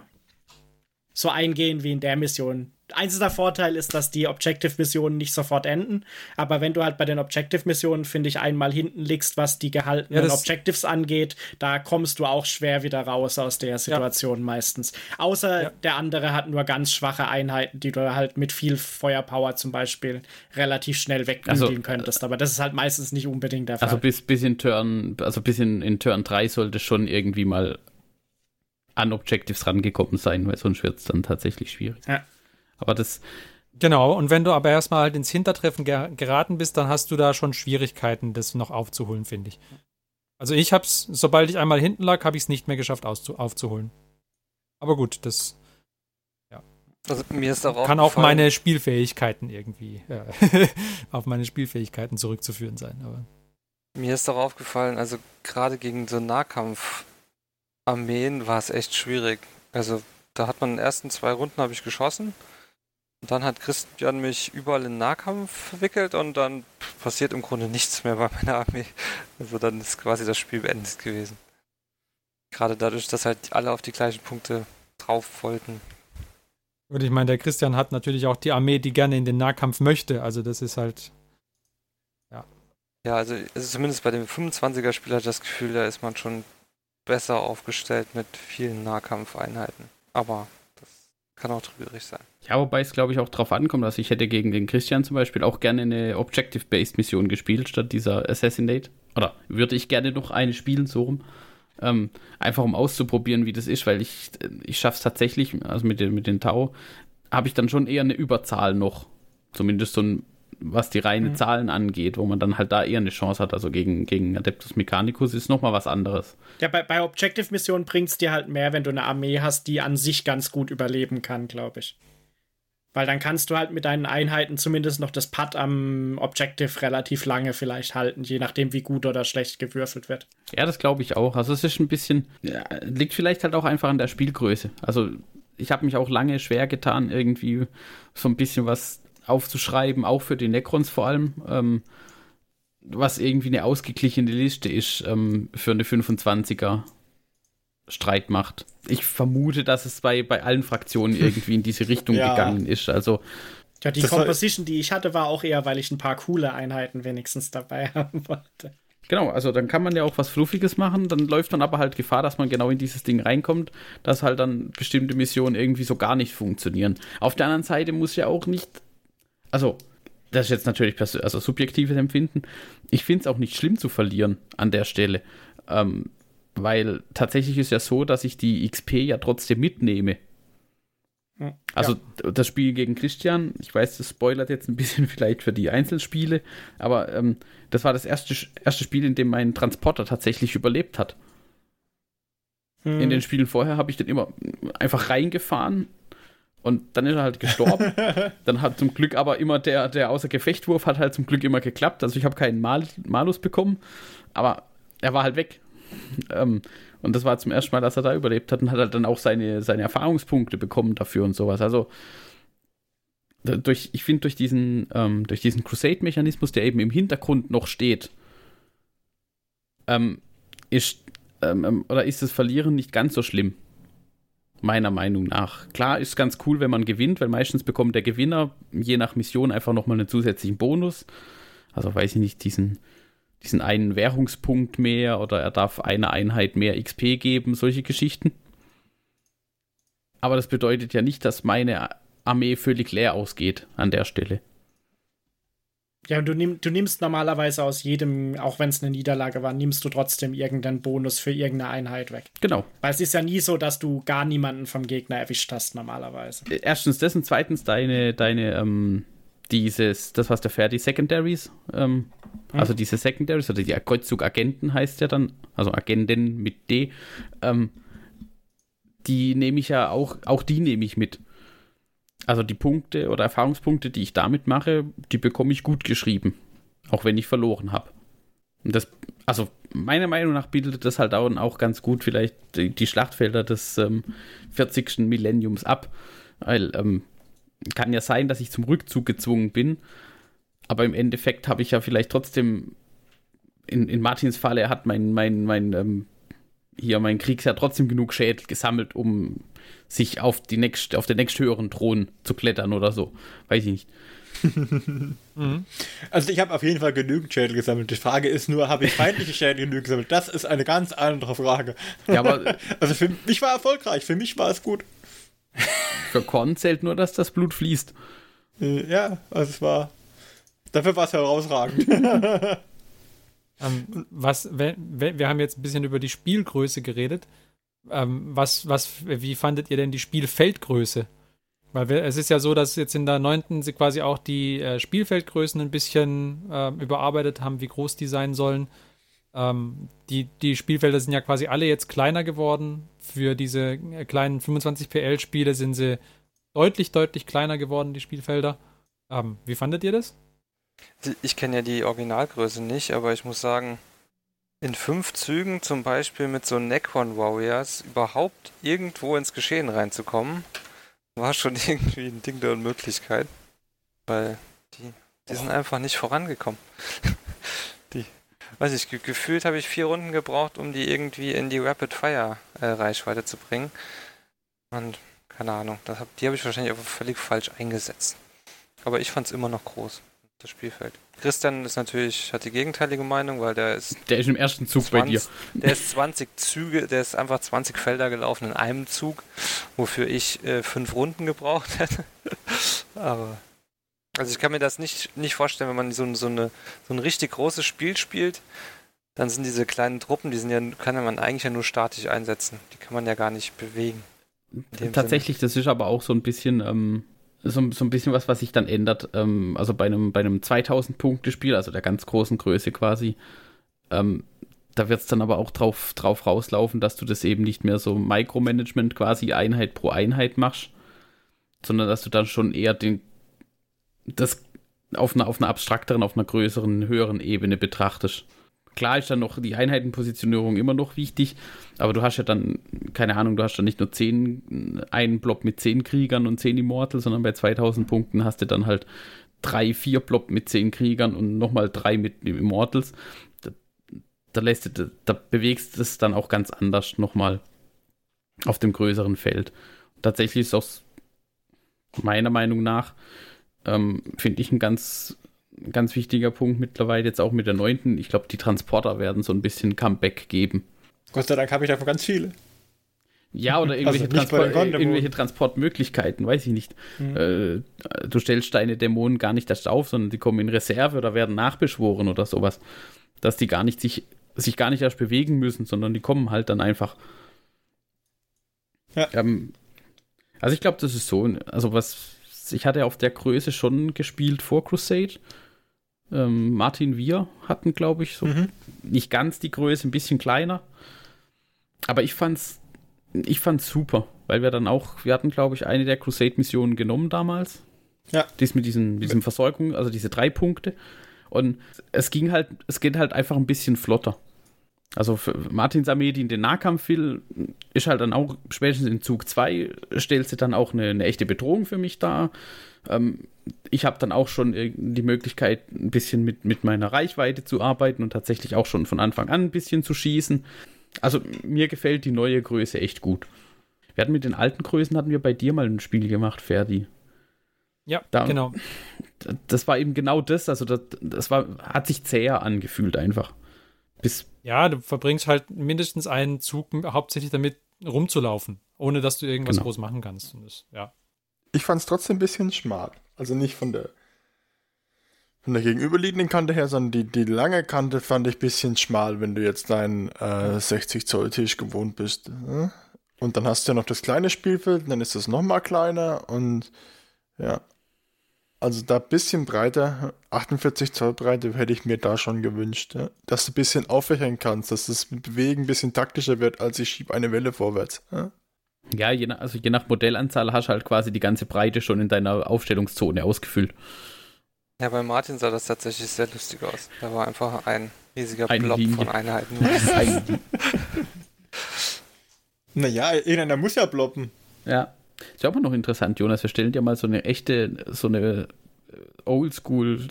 so eingehen wie in der Mission einziger Vorteil ist, dass die Objective-Missionen nicht sofort enden. Aber wenn du halt bei den Objective-Missionen, finde ich, einmal hinten liegst, was die gehaltenen ja, Objectives angeht, da kommst du auch schwer wieder raus aus der Situation ja. meistens. Außer ja. der andere hat nur ganz schwache Einheiten, die du halt mit viel Feuerpower zum Beispiel relativ schnell wegbügeln also, könntest. Aber das ist halt meistens nicht unbedingt der also Fall. Also bis, bis in Turn, also bis in, in Turn 3 sollte schon irgendwie mal an Objectives rangekommen sein, weil sonst wird es dann tatsächlich schwierig. Ja. Aber das, Genau, und wenn du aber erstmal halt ins Hintertreffen ger geraten bist, dann hast du da schon Schwierigkeiten, das noch aufzuholen, finde ich. Also ich hab's, sobald ich einmal hinten lag, habe ich es nicht mehr geschafft aufzuholen. Aber gut, das ja. Also mir ist auch kann auch meine Spielfähigkeiten irgendwie äh, [LAUGHS] auf meine Spielfähigkeiten zurückzuführen sein. Aber. Mir ist auch aufgefallen, also gerade gegen so Nahkampf-Armeen war es echt schwierig. Also da hat man in den ersten zwei Runden habe ich geschossen und dann hat Christian mich überall in Nahkampf verwickelt und dann passiert im Grunde nichts mehr bei meiner Armee. Also dann ist quasi das Spiel beendet gewesen. Gerade dadurch, dass halt alle auf die gleichen Punkte drauf wollten. Und ich meine, der Christian hat natürlich auch die Armee, die gerne in den Nahkampf möchte. Also das ist halt. Ja. Ja, also, also zumindest bei dem 25er-Spieler das Gefühl, da ist man schon besser aufgestellt mit vielen Nahkampfeinheiten. Aber kann auch trügerisch sein. Ja, wobei es, glaube ich, auch darauf ankommt, dass ich hätte gegen den Christian zum Beispiel auch gerne eine Objective-Based-Mission gespielt, statt dieser Assassinate. Oder würde ich gerne noch eine spielen, so rum. Ähm, einfach um auszuprobieren, wie das ist, weil ich, ich schaffe es tatsächlich, also mit mit den Tau, habe ich dann schon eher eine Überzahl noch. Zumindest so ein was die reine mhm. Zahlen angeht, wo man dann halt da eher eine Chance hat. Also gegen, gegen Adeptus Mechanicus ist nochmal was anderes. Ja, bei, bei Objective-Missionen bringt es dir halt mehr, wenn du eine Armee hast, die an sich ganz gut überleben kann, glaube ich. Weil dann kannst du halt mit deinen Einheiten zumindest noch das Pad am Objective relativ lange vielleicht halten, je nachdem, wie gut oder schlecht gewürfelt wird. Ja, das glaube ich auch. Also es ist ein bisschen, ja, liegt vielleicht halt auch einfach an der Spielgröße. Also ich habe mich auch lange schwer getan, irgendwie so ein bisschen was aufzuschreiben, auch für die Necrons vor allem, ähm, was irgendwie eine ausgeglichene Liste ist ähm, für eine 25er Streitmacht. Ich vermute, dass es bei, bei allen Fraktionen [LAUGHS] irgendwie in diese Richtung ja. gegangen ist. Also ja, die Composition, die ich hatte, war auch eher, weil ich ein paar coole Einheiten wenigstens dabei [LAUGHS] haben wollte. Genau, also dann kann man ja auch was Fluffiges machen, dann läuft man aber halt Gefahr, dass man genau in dieses Ding reinkommt, dass halt dann bestimmte Missionen irgendwie so gar nicht funktionieren. Auf der anderen Seite muss ja auch nicht also, das ist jetzt natürlich also subjektives Empfinden. Ich finde es auch nicht schlimm zu verlieren an der Stelle. Ähm, weil tatsächlich ist ja so, dass ich die XP ja trotzdem mitnehme. Hm, also ja. das Spiel gegen Christian, ich weiß, das spoilert jetzt ein bisschen [LAUGHS] vielleicht für die Einzelspiele, aber ähm, das war das erste, erste Spiel, in dem mein Transporter tatsächlich überlebt hat. Hm. In den Spielen vorher habe ich den immer einfach reingefahren und dann ist er halt gestorben. [LAUGHS] dann hat zum Glück aber immer der, der außer Gefechtwurf hat halt zum Glück immer geklappt. Also ich habe keinen Mal Malus bekommen, aber er war halt weg. Ähm, und das war zum ersten Mal, dass er da überlebt hat und hat halt dann auch seine, seine Erfahrungspunkte bekommen dafür und sowas. Also durch, ich finde, durch diesen, ähm, durch diesen Crusade-Mechanismus, der eben im Hintergrund noch steht, ähm, ist, ähm, ähm, oder ist das Verlieren nicht ganz so schlimm meiner Meinung nach. Klar ist ganz cool, wenn man gewinnt, weil meistens bekommt der Gewinner je nach Mission einfach nochmal einen zusätzlichen Bonus. Also weiß ich nicht, diesen, diesen einen Währungspunkt mehr oder er darf einer Einheit mehr XP geben, solche Geschichten. Aber das bedeutet ja nicht, dass meine Armee völlig leer ausgeht an der Stelle. Ja, du, nimm, du nimmst normalerweise aus jedem, auch wenn es eine Niederlage war, nimmst du trotzdem irgendeinen Bonus für irgendeine Einheit weg. Genau. Weil es ist ja nie so, dass du gar niemanden vom Gegner erwischt hast, normalerweise. Äh, erstens das und zweitens deine, deine, ähm, dieses, das was der fährt, die Secondaries, ähm, hm. also diese Secondaries oder die Kreuzzug-Agenten heißt ja dann, also Agenten mit D, ähm, die nehme ich ja auch, auch die nehme ich mit. Also die Punkte oder Erfahrungspunkte, die ich damit mache, die bekomme ich gut geschrieben. Auch wenn ich verloren habe. Und das, also meiner Meinung nach bildet das halt auch, ganz gut vielleicht die, die Schlachtfelder des ähm, 40. Millenniums ab. Weil ähm, kann ja sein, dass ich zum Rückzug gezwungen bin. Aber im Endeffekt habe ich ja vielleicht trotzdem in, in Martins Falle, er hat mein, mein, mein, ähm, hier mein Kriegsherr trotzdem genug Schädel gesammelt, um sich auf, die nächst, auf den nächsthöheren Thron zu klettern oder so. Weiß ich nicht. [LAUGHS] Mhm. Also ich habe auf jeden Fall genügend Schädel gesammelt. Die Frage ist nur, habe ich feindliche Schädel genügend gesammelt? Das ist eine ganz andere Frage. Ja, aber [LAUGHS] also für mich war erfolgreich, für mich war es gut. [LAUGHS] Für Korn zählt nur, dass das Blut fließt. Äh, ja, also es war. Dafür war es herausragend. Ähm, was, wir, haben jetzt ein bisschen über die Spielgröße geredet. Ähm, was, was, wie fandet ihr denn die Spielfeldgröße? Weil wir, es ist ja so, dass jetzt in der neunten sie quasi auch die äh, Spielfeldgrößen ein bisschen äh, überarbeitet haben, wie groß die sein sollen. Ähm, die, die Spielfelder sind ja quasi alle jetzt kleiner geworden. Für diese äh, kleinen 25 PL-Spiele sind sie deutlich, deutlich kleiner geworden, die Spielfelder. Ähm, wie fandet ihr das? Ich kenne ja die Originalgröße nicht, aber ich muss sagen, in fünf Zügen zum Beispiel mit so Necron Warriors überhaupt irgendwo ins Geschehen reinzukommen, war schon [LAUGHS] irgendwie ein Ding der Unmöglichkeit. Weil die, die sind einfach nicht vorangekommen. [LAUGHS] die, weiß ich, ge gefühlt habe ich vier Runden gebraucht, um die irgendwie in die Rapid Fire äh, Reichweite zu bringen. Und keine Ahnung, hab, die habe ich wahrscheinlich aber völlig falsch eingesetzt. Aber ich fand es immer noch groß das Spielfeld. Christian ist natürlich, hat die gegenteilige Meinung, weil der ist. Der ist im ersten Zug 20, bei dir. Der ist 20 Züge, der ist einfach 20 Felder gelaufen in einem Zug, wofür ich äh, fünf Runden gebraucht [LAUGHS] hätte. Aber. Also ich kann mir das nicht, nicht vorstellen, wenn man so, so, eine, so ein richtig großes Spiel spielt, dann sind diese kleinen Truppen, die sind ja, kann man eigentlich ja nur statisch einsetzen. Die kann man ja gar nicht bewegen. Tatsächlich, Sinne. das ist aber auch so ein bisschen. Ähm so, so ein bisschen was, was sich dann ändert. Ähm, also bei einem, bei einem 2000-Punkte-Spiel, also der ganz großen Größe quasi, ähm, da wird es dann aber auch drauf, drauf rauslaufen, dass du das eben nicht mehr so Micromanagement quasi Einheit pro Einheit machst, sondern dass du dann schon eher den, das auf einer, auf einer abstrakteren, auf einer größeren, höheren Ebene betrachtest. Klar ist dann noch die Einheitenpositionierung immer noch wichtig, aber du hast ja dann, keine Ahnung, du hast dann nicht nur zehn, einen Block mit zehn Kriegern und zehn Immortals, sondern bei 2000 Punkten hast du dann halt drei, vier Block mit zehn Kriegern und nochmal drei mit Immortals. Da, da, lässt du, da bewegst du es dann auch ganz anders nochmal auf dem größeren Feld. Tatsächlich ist auch meiner Meinung nach, ähm, finde ich, ein ganz ganz wichtiger Punkt mittlerweile, jetzt auch mit der neunten. Ich glaube, die Transporter werden so ein bisschen Comeback geben. Gott sei Dank habe ich davon ganz viele. Ja, oder irgendwelche, also Transport, irgendwelche Transportmöglichkeiten, weiß ich nicht. Mhm. Äh, du stellst deine Dämonen gar nicht erst auf, sondern die kommen in Reserve oder werden nachbeschworen oder sowas. Dass die gar nicht sich, sich gar nicht erst bewegen müssen, sondern die kommen halt dann einfach. Ja. Ähm, also ich glaube, das ist so. Also was, ich hatte auf der Größe schon gespielt vor Crusade. Ähm, Martin Wir hatten, glaube ich, so mhm. nicht ganz die Größe, ein bisschen kleiner. Aber ich fand's, ich fand's super, weil wir dann auch, wir hatten, glaube ich, eine der Crusade-Missionen genommen damals. Ja. Dies mit diesen, diesem Versorgung, also diese drei Punkte. Und es ging halt, es geht halt einfach ein bisschen flotter. Also für Martins Armee, die in den Nahkampf will, ist halt dann auch spätestens in Zug 2 stellt sie dann auch eine, eine echte Bedrohung für mich dar. Ähm, ich habe dann auch schon die Möglichkeit, ein bisschen mit, mit meiner Reichweite zu arbeiten und tatsächlich auch schon von Anfang an ein bisschen zu schießen. Also mir gefällt die neue Größe echt gut. Wir hatten mit den alten Größen, hatten wir bei dir mal ein Spiel gemacht, Ferdi. Ja, da, genau. Das war eben genau das, also das, das war, hat sich zäher angefühlt einfach. Bis ja, du verbringst halt mindestens einen Zug hauptsächlich damit rumzulaufen, ohne dass du irgendwas genau. groß machen kannst. Das, ja. Ich fand es trotzdem ein bisschen schmal. Also nicht von der von der gegenüberliegenden Kante her, sondern die, die lange Kante fand ich ein bisschen schmal, wenn du jetzt deinen äh, 60 Zoll Tisch gewohnt bist. Ne? Und dann hast du ja noch das kleine Spielfeld, dann ist das nochmal kleiner und ja. Also da ein bisschen breiter, 48 Zoll Breite hätte ich mir da schon gewünscht, ja? dass du ein bisschen aufwächern kannst, dass das Bewegen ein bisschen taktischer wird, als ich schiebe eine Welle vorwärts. Ja? Ja, je nach, also je nach Modellanzahl hast du halt quasi die ganze Breite schon in deiner Aufstellungszone ausgefüllt. Ja, bei Martin sah das tatsächlich sehr lustig aus. Da war einfach ein riesiger ein Blob Linie. von Einheiten. [LAUGHS] naja, irgendeiner muss ja bloppen. Ja. Ist ja auch noch interessant, Jonas. Wir stellen dir mal so eine echte, so eine äh, Oldschool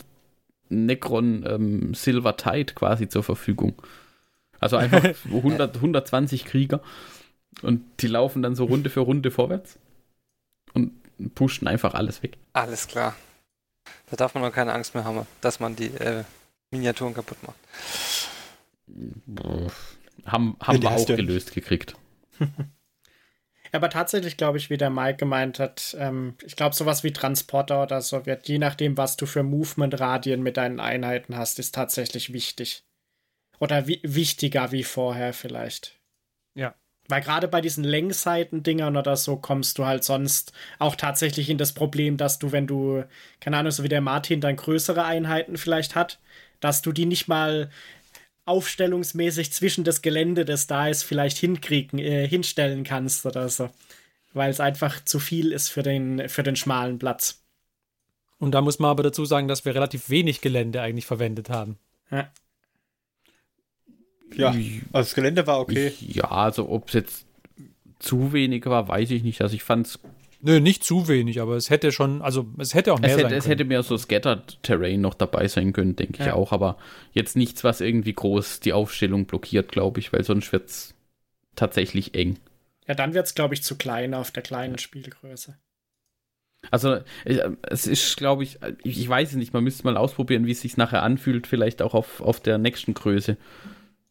Necron ähm, Silver Tide quasi zur Verfügung. Also einfach [LAUGHS] 100, 120 Krieger und die laufen dann so Runde für Runde vorwärts und pushen einfach alles weg. Alles klar. Da darf man noch keine Angst mehr haben, dass man die äh, Miniaturen kaputt macht. Haben, haben wir auch gelöst gekriegt. [LAUGHS] Aber tatsächlich glaube ich, wie der Mike gemeint hat, ähm, ich glaube, sowas wie Transporter oder so wird, je nachdem, was du für Movement-Radien mit deinen Einheiten hast, ist tatsächlich wichtig. Oder wi wichtiger wie vorher vielleicht. Weil gerade bei diesen Längsseiten-Dingern oder so kommst du halt sonst auch tatsächlich in das Problem, dass du, wenn du, keine Ahnung, so wie der Martin dann größere Einheiten vielleicht hat, dass du die nicht mal aufstellungsmäßig zwischen das Gelände, das da ist, vielleicht hinkriegen, äh, hinstellen kannst oder so. Weil es einfach zu viel ist für den, für den schmalen Platz. Und da muss man aber dazu sagen, dass wir relativ wenig Gelände eigentlich verwendet haben. Ja. Ja, also das Gelände war okay. Ja, also ob es jetzt zu wenig war, weiß ich nicht. Also ich fand es. Nö, nicht zu wenig, aber es hätte schon, also es hätte auch mehr es hätte, sein können. Es hätte mehr so Scattered Terrain noch dabei sein können, denke ja. ich auch. Aber jetzt nichts, was irgendwie groß die Aufstellung blockiert, glaube ich, weil sonst wird es tatsächlich eng. Ja, dann wird es, glaube ich, zu klein auf der kleinen Spielgröße. Also es ist, glaube ich, ich weiß es nicht, man müsste mal ausprobieren, wie es sich nachher anfühlt, vielleicht auch auf, auf der nächsten Größe.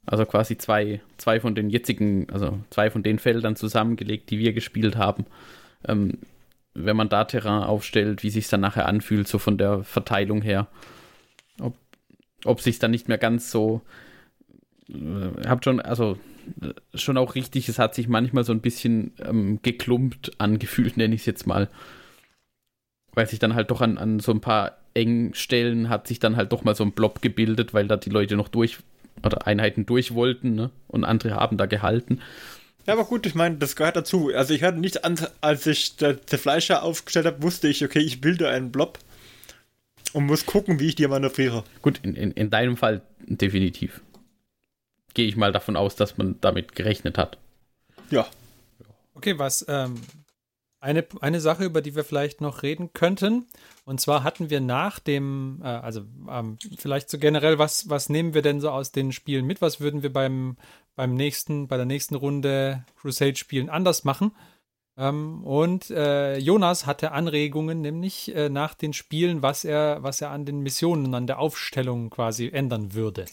Also quasi zwei, zwei von den jetzigen, also zwei von den Feldern zusammengelegt, die wir gespielt haben. Ähm, wenn man da Terrain aufstellt, wie sich dann nachher anfühlt, so von der Verteilung her. Ob, ob sich dann nicht mehr ganz so. Äh, habt schon, also schon auch richtig, es hat sich manchmal so ein bisschen ähm, geklumpt angefühlt, nenne ich es jetzt mal. Weil sich dann halt doch an, an so ein paar Engstellen hat sich dann halt doch mal so ein Blob gebildet, weil da die Leute noch durch oder Einheiten durch wollten ne? und andere haben da gehalten. Ja, aber gut, ich meine, das gehört dazu. Also ich hatte nicht, an, als ich der, der Fleischer aufgestellt habe, wusste ich, okay, ich bilde einen Blob und muss gucken, wie ich die manövriere. Gut, in, in, in deinem Fall definitiv. Gehe ich mal davon aus, dass man damit gerechnet hat. Ja. Okay, was ähm, eine, eine Sache, über die wir vielleicht noch reden könnten. Und zwar hatten wir nach dem, äh, also ähm, vielleicht so generell, was, was nehmen wir denn so aus den Spielen mit? Was würden wir beim, beim nächsten, bei der nächsten Runde Crusade-Spielen anders machen? Ähm, und äh, Jonas hatte Anregungen, nämlich äh, nach den Spielen, was er, was er an den Missionen, an der Aufstellung quasi ändern würde.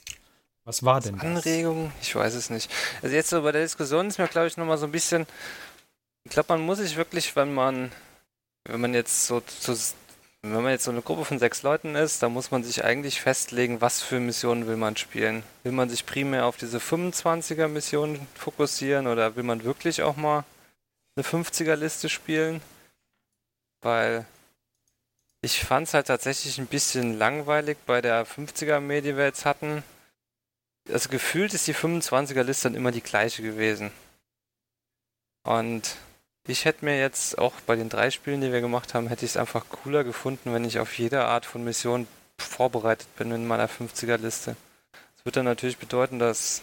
Was war denn das? Anregungen? Ich weiß es nicht. Also jetzt so bei der Diskussion ist mir, glaube ich, nochmal so ein bisschen ich glaube, man muss sich wirklich, wenn man, wenn man jetzt so zu, wenn man jetzt so eine Gruppe von sechs Leuten ist, dann muss man sich eigentlich festlegen, was für Missionen will man spielen. Will man sich primär auf diese 25er Missionen fokussieren oder will man wirklich auch mal eine 50er Liste spielen? Weil ich fand es halt tatsächlich ein bisschen langweilig bei der 50er Armee, die wir jetzt hatten. Also gefühlt ist die 25er Liste dann immer die gleiche gewesen. Und ich hätte mir jetzt auch bei den drei Spielen, die wir gemacht haben, hätte ich es einfach cooler gefunden, wenn ich auf jede Art von Mission vorbereitet bin in meiner 50er-Liste. Das würde dann natürlich bedeuten, dass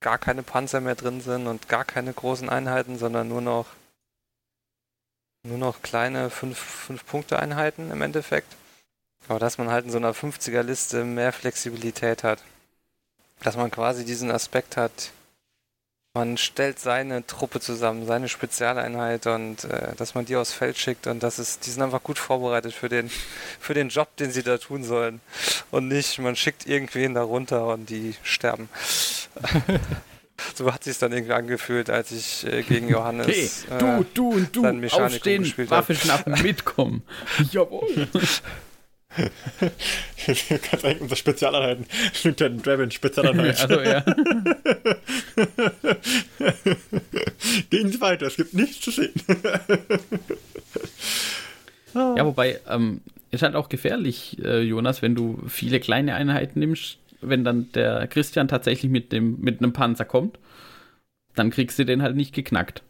gar keine Panzer mehr drin sind und gar keine großen Einheiten, sondern nur noch nur noch kleine 5-Punkte-Einheiten im Endeffekt. Aber dass man halt in so einer 50er-Liste mehr Flexibilität hat. Dass man quasi diesen Aspekt hat, man stellt seine Truppe zusammen, seine Spezialeinheit und äh, dass man die aufs Feld schickt und das ist, die sind einfach gut vorbereitet für den, [LAUGHS] für den Job, den sie da tun sollen. Und nicht, man schickt irgendwen da runter und die sterben. [LAUGHS] so hat sich dann irgendwie angefühlt, als ich äh, gegen Johannes. Okay, du, äh, du und du, aufstehen, Waffe schnappen, mitkommen. [LAUGHS] Jawohl. Ganz eigentlich unsere Spezialeinheiten. Lieutenant Draven, Spezialeinheit. also, ja. Gehen Sie weiter, es gibt nichts zu sehen. ja, wobei, ähm, ist halt auch gefährlich, äh, Jonas, wenn du viele kleine Einheiten nimmst, wenn dann der Christian tatsächlich mit, dem, mit einem Panzer kommt, dann kriegst du den halt nicht geknackt.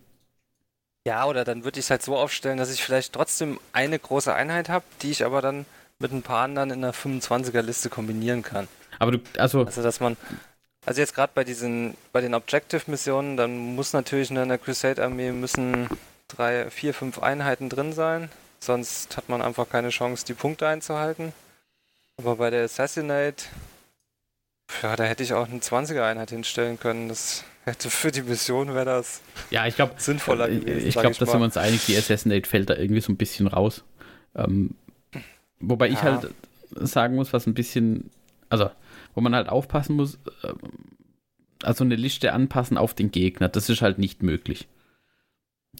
Ja, oder dann würde ich es halt so aufstellen, dass ich vielleicht trotzdem eine große Einheit habe, die ich aber dann mit ein paar anderen in der 25er-Liste kombinieren kann. Aber du, also. Also, dass man. Also jetzt gerade bei diesen, bei den Objective-Missionen, dann muss natürlich in der Crusade-Armee müssen drei, vier, fünf Einheiten drin sein. Sonst hat man einfach keine Chance, die Punkte einzuhalten. Aber bei der Assassinate, ja, da hätte ich auch eine 20er-Einheit hinstellen können. Das hätte für die Mission wäre das ja, ich glaub, sinnvoller äh, gewesen. Ich glaube, da sind wir uns einig, die Assassinate fällt da irgendwie so ein bisschen raus. Ähm, Wobei ja. ich halt sagen muss, was ein bisschen, also wo man halt aufpassen muss, äh, also eine Liste anpassen auf den Gegner, das ist halt nicht möglich.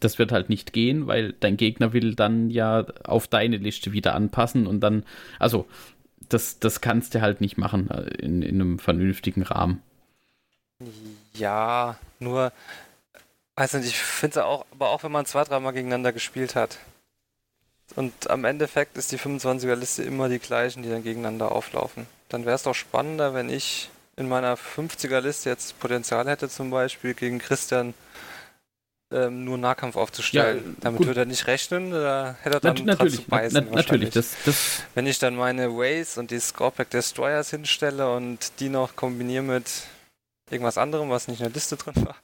Das wird halt nicht gehen, weil dein Gegner will dann ja auf deine Liste wieder anpassen und dann, also das, das kannst du halt nicht machen äh, in, in einem vernünftigen Rahmen. Ja, nur Weiß nicht, ich finde es auch, aber auch wenn man zwei, dreimal gegeneinander gespielt hat. Und am Endeffekt ist die 25er-Liste immer die gleichen, die dann gegeneinander auflaufen. Dann wäre es doch spannender, wenn ich in meiner 50er-Liste jetzt Potenzial hätte, zum Beispiel gegen Christian ähm, nur Nahkampf aufzustellen. Ja, Damit gut. würde er nicht rechnen, oder hätte er dann na, natürlich, zu beißen. Na, natürlich, das, das Wenn ich dann meine Ways und die Scorepack Destroyers hinstelle und die noch kombiniere mit irgendwas anderem, was nicht in der Liste drin war,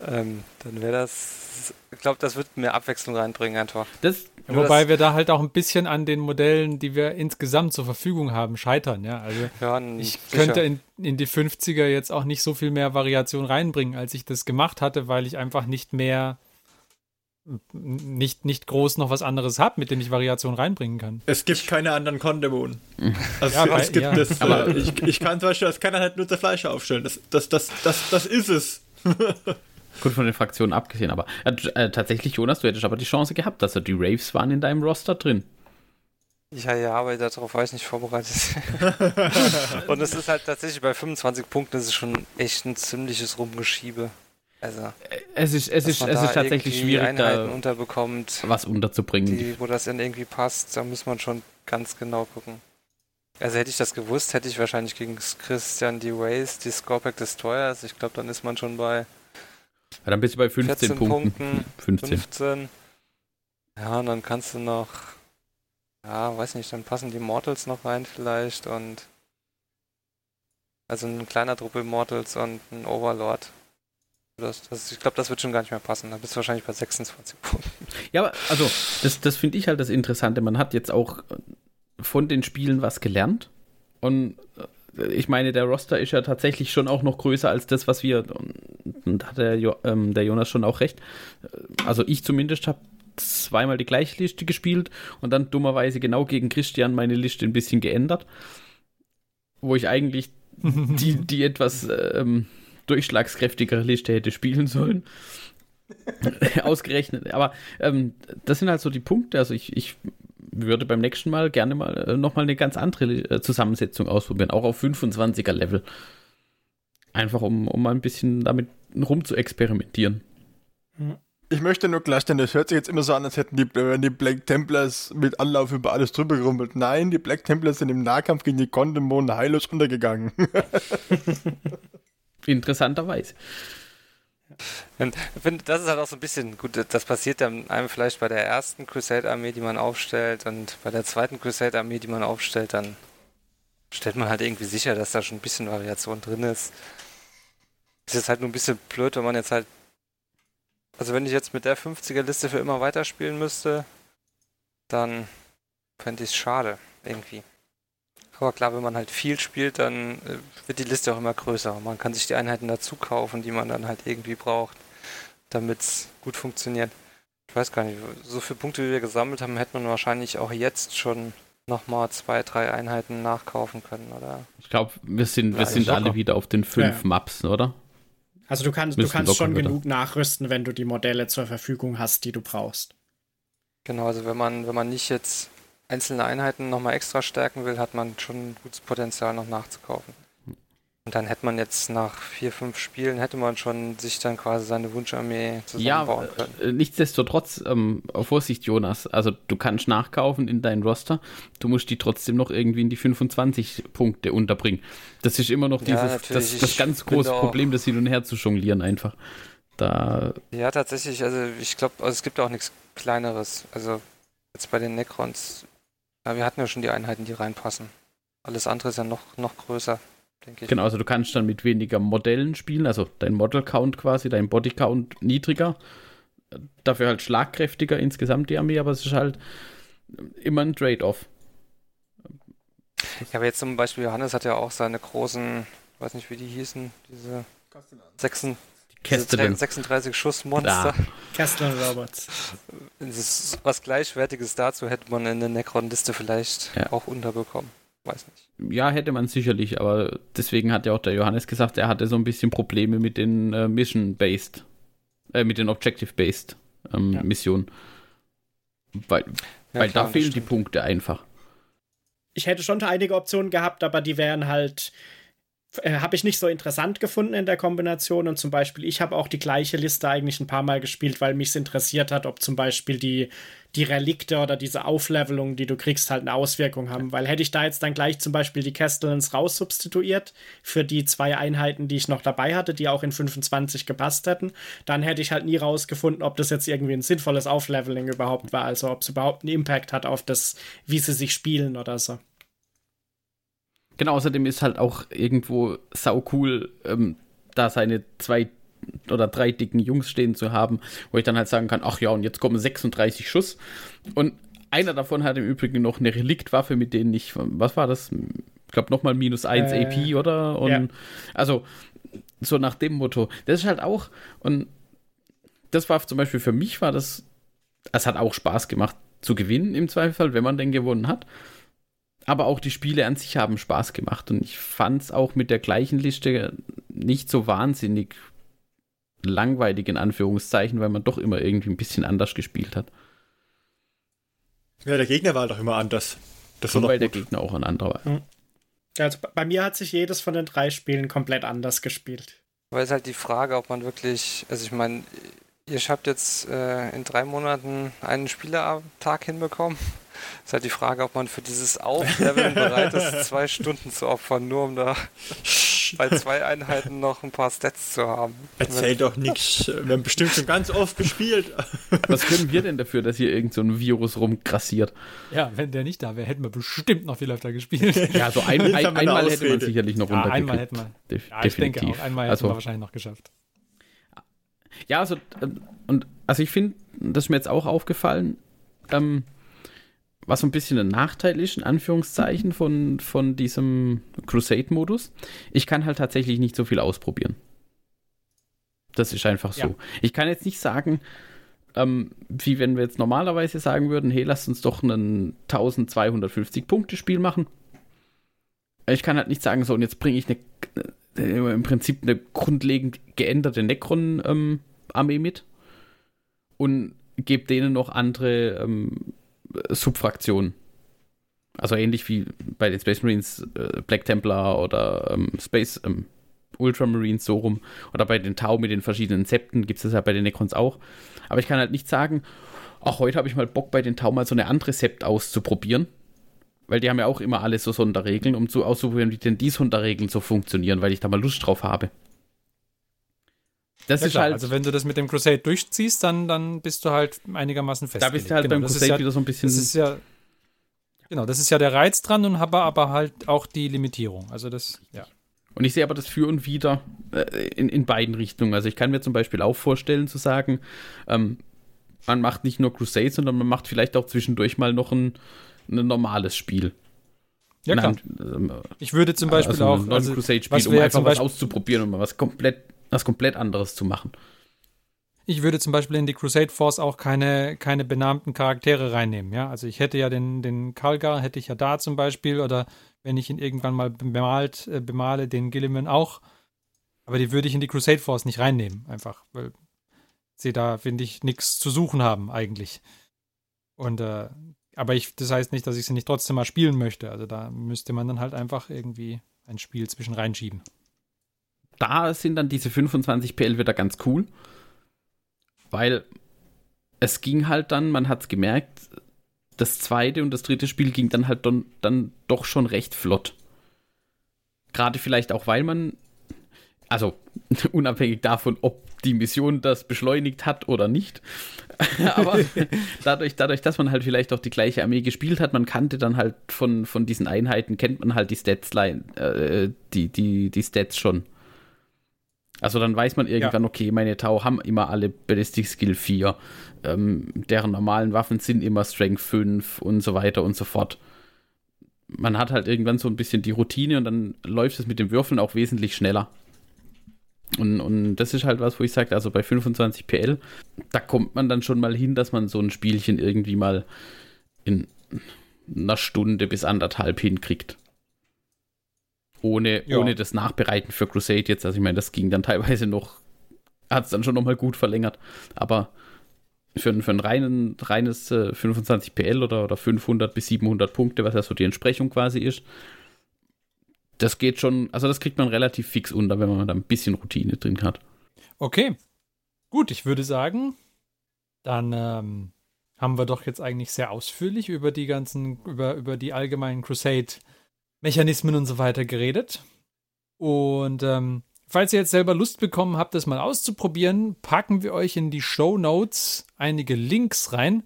[LAUGHS] ähm, dann wäre das, ich glaube, das wird mehr Abwechslung reinbringen einfach. Das, Wobei wir da halt auch ein bisschen an den Modellen, die wir insgesamt zur Verfügung haben, scheitern, ja. Also ja, ich sicher. könnte in, in die 50er jetzt auch nicht so viel mehr Variation reinbringen, als ich das gemacht hatte, weil ich einfach nicht mehr nicht, nicht groß noch was anderes habe, mit dem ich Variation reinbringen kann. Es gibt keine anderen Kondemonen. [LAUGHS] Also ja, es gibt ja. das, aber äh, ich, ich kann zum Beispiel als keiner halt nur der Fleisch aufstellen. Das, das, das, das, das ist es. [LAUGHS] Gut von den Fraktionen abgesehen, aber äh, tatsächlich, Jonas, du hättest aber die Chance gehabt, dass also die Raves waren in deinem Roster drin. Ja, ja, aber darauf war ich nicht vorbereitet. [LAUGHS] Und es ist halt tatsächlich bei 25 Punkten ist es schon echt ein ziemliches Rumgeschiebe. Also, es ist, es ist, es ist tatsächlich schwierig, Einheiten da unterbekommt, was unterzubringen. Die, wo das dann irgendwie passt, da muss man schon ganz genau gucken. Also hätte ich das gewusst, hätte ich wahrscheinlich gegen Christian die Ways, die Scorepack Destroyers. Ich glaube, dann ist man schon bei. Ja, dann bist du bei 15 Punkten. Punkten [LAUGHS] 15. 15. Ja, und dann kannst du noch. Ja, weiß nicht, dann passen die Mortals noch rein vielleicht und. Also ein kleiner Truppe Mortals und ein Overlord. Das, das, ich glaube, das wird schon gar nicht mehr passen. Da bist du wahrscheinlich bei 26 Punkten. Ja, aber also, das, das finde ich halt das Interessante. Man hat jetzt auch von den Spielen was gelernt. Und äh, ich meine, der Roster ist ja tatsächlich schon auch noch größer als das, was wir. Und da hat der, jo, ähm, der Jonas schon auch recht. Also, ich zumindest habe zweimal die gleiche Liste gespielt und dann dummerweise genau gegen Christian meine Liste ein bisschen geändert. Wo ich eigentlich die, [LAUGHS] die etwas. Ähm, durchschlagskräftigere Liste hätte spielen sollen. [LAUGHS] Ausgerechnet. Aber ähm, das sind halt so die Punkte. Also ich, ich würde beim nächsten Mal gerne mal äh, nochmal eine ganz andere äh, Zusammensetzung ausprobieren, auch auf 25er Level. Einfach um, um mal ein bisschen damit rum zu experimentieren. Ich möchte nur klarstellen, das hört sich jetzt immer so an, als hätten die, die Black Templars mit Anlauf über alles drüber gerumpelt. Nein, die Black Templars sind im Nahkampf gegen die Kondemon heillos untergegangen. [LAUGHS] Interessanterweise. Und das ist halt auch so ein bisschen, gut, das passiert dann einem vielleicht bei der ersten Crusade-Armee, die man aufstellt, und bei der zweiten Crusade-Armee, die man aufstellt, dann stellt man halt irgendwie sicher, dass da schon ein bisschen Variation drin ist. Ist jetzt halt nur ein bisschen blöd, wenn man jetzt halt. Also, wenn ich jetzt mit der 50er-Liste für immer weiterspielen müsste, dann fände ich es schade, irgendwie. Aber klar, wenn man halt viel spielt, dann äh, wird die Liste auch immer größer. Man kann sich die Einheiten dazu kaufen, die man dann halt irgendwie braucht, damit es gut funktioniert. Ich weiß gar nicht, so viele Punkte, wie wir gesammelt haben, hätte man wahrscheinlich auch jetzt schon nochmal zwei, drei Einheiten nachkaufen können, oder? Ich glaube, wir sind, wir sind alle wieder auf den fünf ja. Maps, oder? Also du kannst, du kannst schon wieder. genug nachrüsten, wenn du die Modelle zur Verfügung hast, die du brauchst. Genau, also wenn man, wenn man nicht jetzt einzelne Einheiten nochmal extra stärken will, hat man schon ein gutes Potenzial noch nachzukaufen. Und dann hätte man jetzt nach vier, fünf Spielen, hätte man schon sich dann quasi seine Wunscharmee zusammenbauen ja, können. Äh, nichtsdestotrotz, ähm, Vorsicht Jonas, also du kannst nachkaufen in dein Roster, du musst die trotzdem noch irgendwie in die 25 Punkte unterbringen. Das ist immer noch dieses, ja, das, das ganz große Problem, das hin und her zu jonglieren einfach. Da ja, tatsächlich, also ich glaube, also es gibt auch nichts Kleineres. Also jetzt bei den Necrons ja, wir hatten ja schon die Einheiten, die reinpassen. Alles andere ist ja noch, noch größer, denke ich. Genau, also du kannst dann mit weniger Modellen spielen, also dein Model-Count quasi, dein Body-Count niedriger. Dafür halt schlagkräftiger insgesamt die Armee, aber es ist halt immer ein Trade-off. Ja, aber jetzt zum Beispiel Johannes hat ja auch seine großen, ich weiß nicht wie die hießen, diese 36, Kästelen. 36 Schussmonster. Kästelen Robots. was Gleichwertiges dazu hätte man in der Necron-Liste vielleicht ja. auch unterbekommen. Weiß nicht. Ja, hätte man sicherlich, aber deswegen hat ja auch der Johannes gesagt, er hatte so ein bisschen Probleme mit den äh, Mission-Based, äh, mit den Objective-Based ähm, ja. Missionen. Weil, ja, weil klar, da fehlen die Punkte einfach. Ich hätte schon einige Optionen gehabt, aber die wären halt äh, habe ich nicht so interessant gefunden in der Kombination. Und zum Beispiel ich habe auch die gleiche Liste eigentlich ein paar Mal gespielt, weil mich interessiert hat, ob zum Beispiel die, die Relikte oder diese Auflevelungen, die du kriegst, halt eine Auswirkung haben, weil hätte ich da jetzt dann gleich zum Beispiel die Castellans raussubstituiert für die zwei Einheiten, die ich noch dabei hatte, die auch in 25 gepasst hätten, dann hätte ich halt nie rausgefunden, ob das jetzt irgendwie ein sinnvolles Aufleveling überhaupt war, also ob es überhaupt einen Impact hat auf das, wie sie sich spielen oder so. Genau, außerdem ist halt auch irgendwo sau cool, ähm, da seine zwei oder drei dicken Jungs stehen zu haben, wo ich dann halt sagen kann, ach ja, und jetzt kommen 36 Schuss. Und einer davon hat im Übrigen noch eine Reliktwaffe, mit denen ich, was war das? Ich glaube nochmal minus 1 äh, AP, oder? Und ja. also so nach dem Motto. Das ist halt auch, und das war zum Beispiel für mich, war das, es hat auch Spaß gemacht zu gewinnen im Zweifelsfall, wenn man denn gewonnen hat aber auch die Spiele an sich haben Spaß gemacht und ich fand es auch mit der gleichen Liste nicht so wahnsinnig langweilig in Anführungszeichen, weil man doch immer irgendwie ein bisschen anders gespielt hat. Ja, der Gegner war doch immer anders. Das war und weil gut. der Gegner auch ein anderer war. Mhm. Also bei mir hat sich jedes von den drei Spielen komplett anders gespielt. Weil es halt die Frage, ob man wirklich, also ich meine, ihr habt jetzt äh, in drei Monaten einen Spielertag hinbekommen. [LAUGHS] Ist halt die Frage, ob man für dieses Aufleveln [LAUGHS] bereit ist, zwei Stunden zu opfern, nur um da [LAUGHS] bei zwei Einheiten noch ein paar Stats zu haben. Erzähl doch nichts. Wir haben bestimmt schon ganz oft gespielt. Was können wir denn dafür, dass hier irgend so ein Virus rumgrassiert? Ja, wenn der nicht da wäre, hätten wir bestimmt noch viel öfter gespielt. Ja, so ein, ein, einmal hätte man sicherlich noch ja, Einmal hätten wir. Def ja, ich definitiv. denke auch, einmal hätten also, wir wahrscheinlich noch geschafft. Ja, also, äh, und also ich finde, das ist mir jetzt auch aufgefallen, ähm, was so ein bisschen ein Nachteil ist, in Anführungszeichen, von, von diesem Crusade-Modus. Ich kann halt tatsächlich nicht so viel ausprobieren. Das ist einfach so. Ja. Ich kann jetzt nicht sagen, ähm, wie wenn wir jetzt normalerweise sagen würden, hey, lasst uns doch ein 1250 Punkte Spiel machen. Ich kann halt nicht sagen, so, und jetzt bringe ich eine, äh, im Prinzip eine grundlegend geänderte Necron-Armee ähm, mit und gebe denen noch andere ähm, Subfraktionen. Also ähnlich wie bei den Space Marines äh, Black Templar oder ähm, Space ähm, Ultramarines so rum. Oder bei den Tau mit den verschiedenen Septen gibt es das ja bei den Necrons auch. Aber ich kann halt nicht sagen, ach, heute habe ich mal Bock bei den Tau mal so eine andere Sept auszuprobieren. Weil die haben ja auch immer alle so Sonderregeln, um zu auszuprobieren, wie denn die Sonderregeln so funktionieren, weil ich da mal Lust drauf habe. Das ja, ist klar. halt. Also wenn du das mit dem Crusade durchziehst, dann, dann bist du halt einigermaßen fest. Da bist du halt genau, beim Crusade ja, wieder so ein bisschen. Das ist ja. Genau, das ist ja der Reiz dran und habe aber halt auch die Limitierung. Also das, ja. Und ich sehe aber das Für und Wider äh, in, in beiden Richtungen. Also ich kann mir zum Beispiel auch vorstellen zu sagen, ähm, man macht nicht nur Crusade, sondern man macht vielleicht auch zwischendurch mal noch ein, ein normales Spiel. Ja, klar. Ähm, ich würde zum Beispiel also auch. Ein also, Crusade-Spiel, um einfach was auszuprobieren und mal was komplett was komplett anderes zu machen. Ich würde zum Beispiel in die Crusade Force auch keine, keine benannten Charaktere reinnehmen, ja. Also ich hätte ja den, den Kalgar, hätte ich ja da zum Beispiel, oder wenn ich ihn irgendwann mal bemalt, äh, bemale, den Gilliman auch. Aber die würde ich in die Crusade Force nicht reinnehmen, einfach, weil sie da, finde ich, nichts zu suchen haben, eigentlich. Und, äh, aber ich, das heißt nicht, dass ich sie nicht trotzdem mal spielen möchte. Also da müsste man dann halt einfach irgendwie ein Spiel zwischen reinschieben da sind dann diese 25 PL wieder ganz cool, weil es ging halt dann, man hat es gemerkt, das zweite und das dritte Spiel ging dann halt dann, dann doch schon recht flott. Gerade vielleicht auch, weil man, also [LAUGHS] unabhängig davon, ob die Mission das beschleunigt hat oder nicht, [LAUGHS] aber [LAUGHS] dadurch, dadurch, dass man halt vielleicht auch die gleiche Armee gespielt hat, man kannte dann halt von, von diesen Einheiten, kennt man halt die Stats, äh, die, die, die Stats schon. Also dann weiß man irgendwann, ja. okay, meine Tau haben immer alle Ballistic Skill 4. Ähm, deren normalen Waffen sind immer Strength 5 und so weiter und so fort. Man hat halt irgendwann so ein bisschen die Routine und dann läuft es mit dem Würfeln auch wesentlich schneller. Und, und das ist halt was, wo ich sage, also bei 25 PL, da kommt man dann schon mal hin, dass man so ein Spielchen irgendwie mal in einer Stunde bis anderthalb hinkriegt ohne, ja. ohne das Nachbereiten für Crusade jetzt. Also ich meine, das ging dann teilweise noch, hat es dann schon nochmal gut verlängert. Aber für, für ein reinen, reines äh, 25 PL oder, oder 500 bis 700 Punkte, was ja so die Entsprechung quasi ist, das geht schon, also das kriegt man relativ fix unter, wenn man da ein bisschen Routine drin hat. Okay. Gut, ich würde sagen, dann ähm, haben wir doch jetzt eigentlich sehr ausführlich über die ganzen, über, über die allgemeinen Crusade-Mechanismen und so weiter geredet. Und ähm, falls ihr jetzt selber Lust bekommen habt, das mal auszuprobieren, packen wir euch in die Show Notes einige Links rein.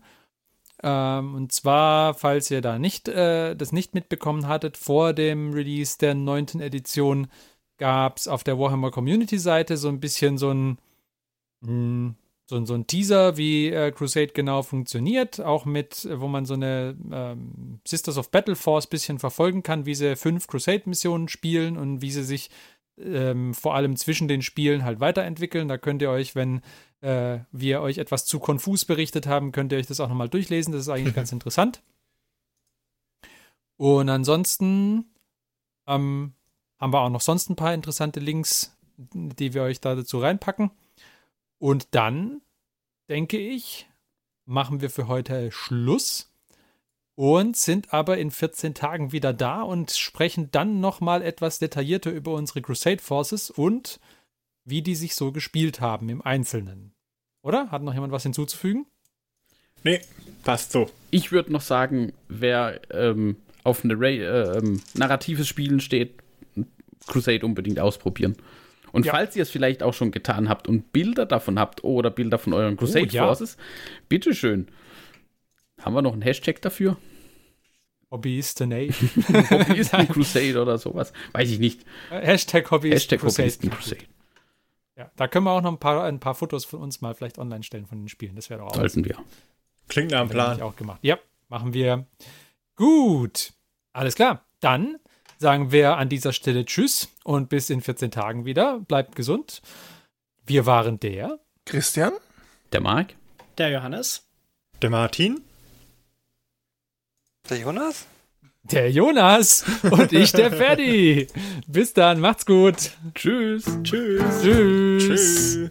Ähm, und zwar, falls ihr da nicht äh, das nicht mitbekommen hattet, vor dem Release der neunten Edition gab es auf der Warhammer Community Seite so ein bisschen so ein mh, hm, so, so ein Teaser, wie äh, Crusade genau funktioniert, auch mit, äh, wo man so eine ähm, Sisters of Battle Force bisschen verfolgen kann, wie sie fünf Crusade-Missionen spielen und wie sie sich ähm, vor allem zwischen den Spielen halt weiterentwickeln. Da könnt ihr euch, wenn äh, wir euch etwas zu konfus berichtet haben, könnt ihr euch das auch nochmal durchlesen. Das ist eigentlich [LAUGHS] ganz interessant. Und ansonsten ähm, haben wir auch noch sonst ein paar interessante Links, die wir euch da dazu reinpacken. Und dann, denke ich, machen wir für heute Schluss und sind aber in 14 Tagen wieder da und sprechen dann nochmal etwas detaillierter über unsere Crusade Forces und wie die sich so gespielt haben im Einzelnen. Oder? Hat noch jemand was hinzuzufügen? Nee, passt so. Ich würde noch sagen, wer ähm, auf ein äh, ähm, narratives Spielen steht, Crusade unbedingt ausprobieren. Und ja. falls ihr es vielleicht auch schon getan habt und Bilder davon habt oder Bilder von euren Crusade oh, ja. Forces, bitteschön. Haben wir noch einen Hashtag dafür? Hobbyisten [LAUGHS] Hobbyisten Crusade oder sowas. Weiß ich nicht. Hashtag Hobbyisten Hashtag Crusade. Hobbyisten Crusade. Ja, da können wir auch noch ein paar, ein paar Fotos von uns mal vielleicht online stellen von den Spielen. Das wäre doch auch. Sollten wir. Klingt nach einem Plan. auch gemacht. Ja, machen wir. Gut. Alles klar. Dann sagen wir an dieser Stelle Tschüss und bis in 14 Tagen wieder. Bleibt gesund. Wir waren der Christian, der Marc, der Johannes, der Martin, der Jonas, der Jonas und ich, der Ferdi. Bis dann, macht's gut. Tschüss. Tschüss. Tschüss. Tschüss.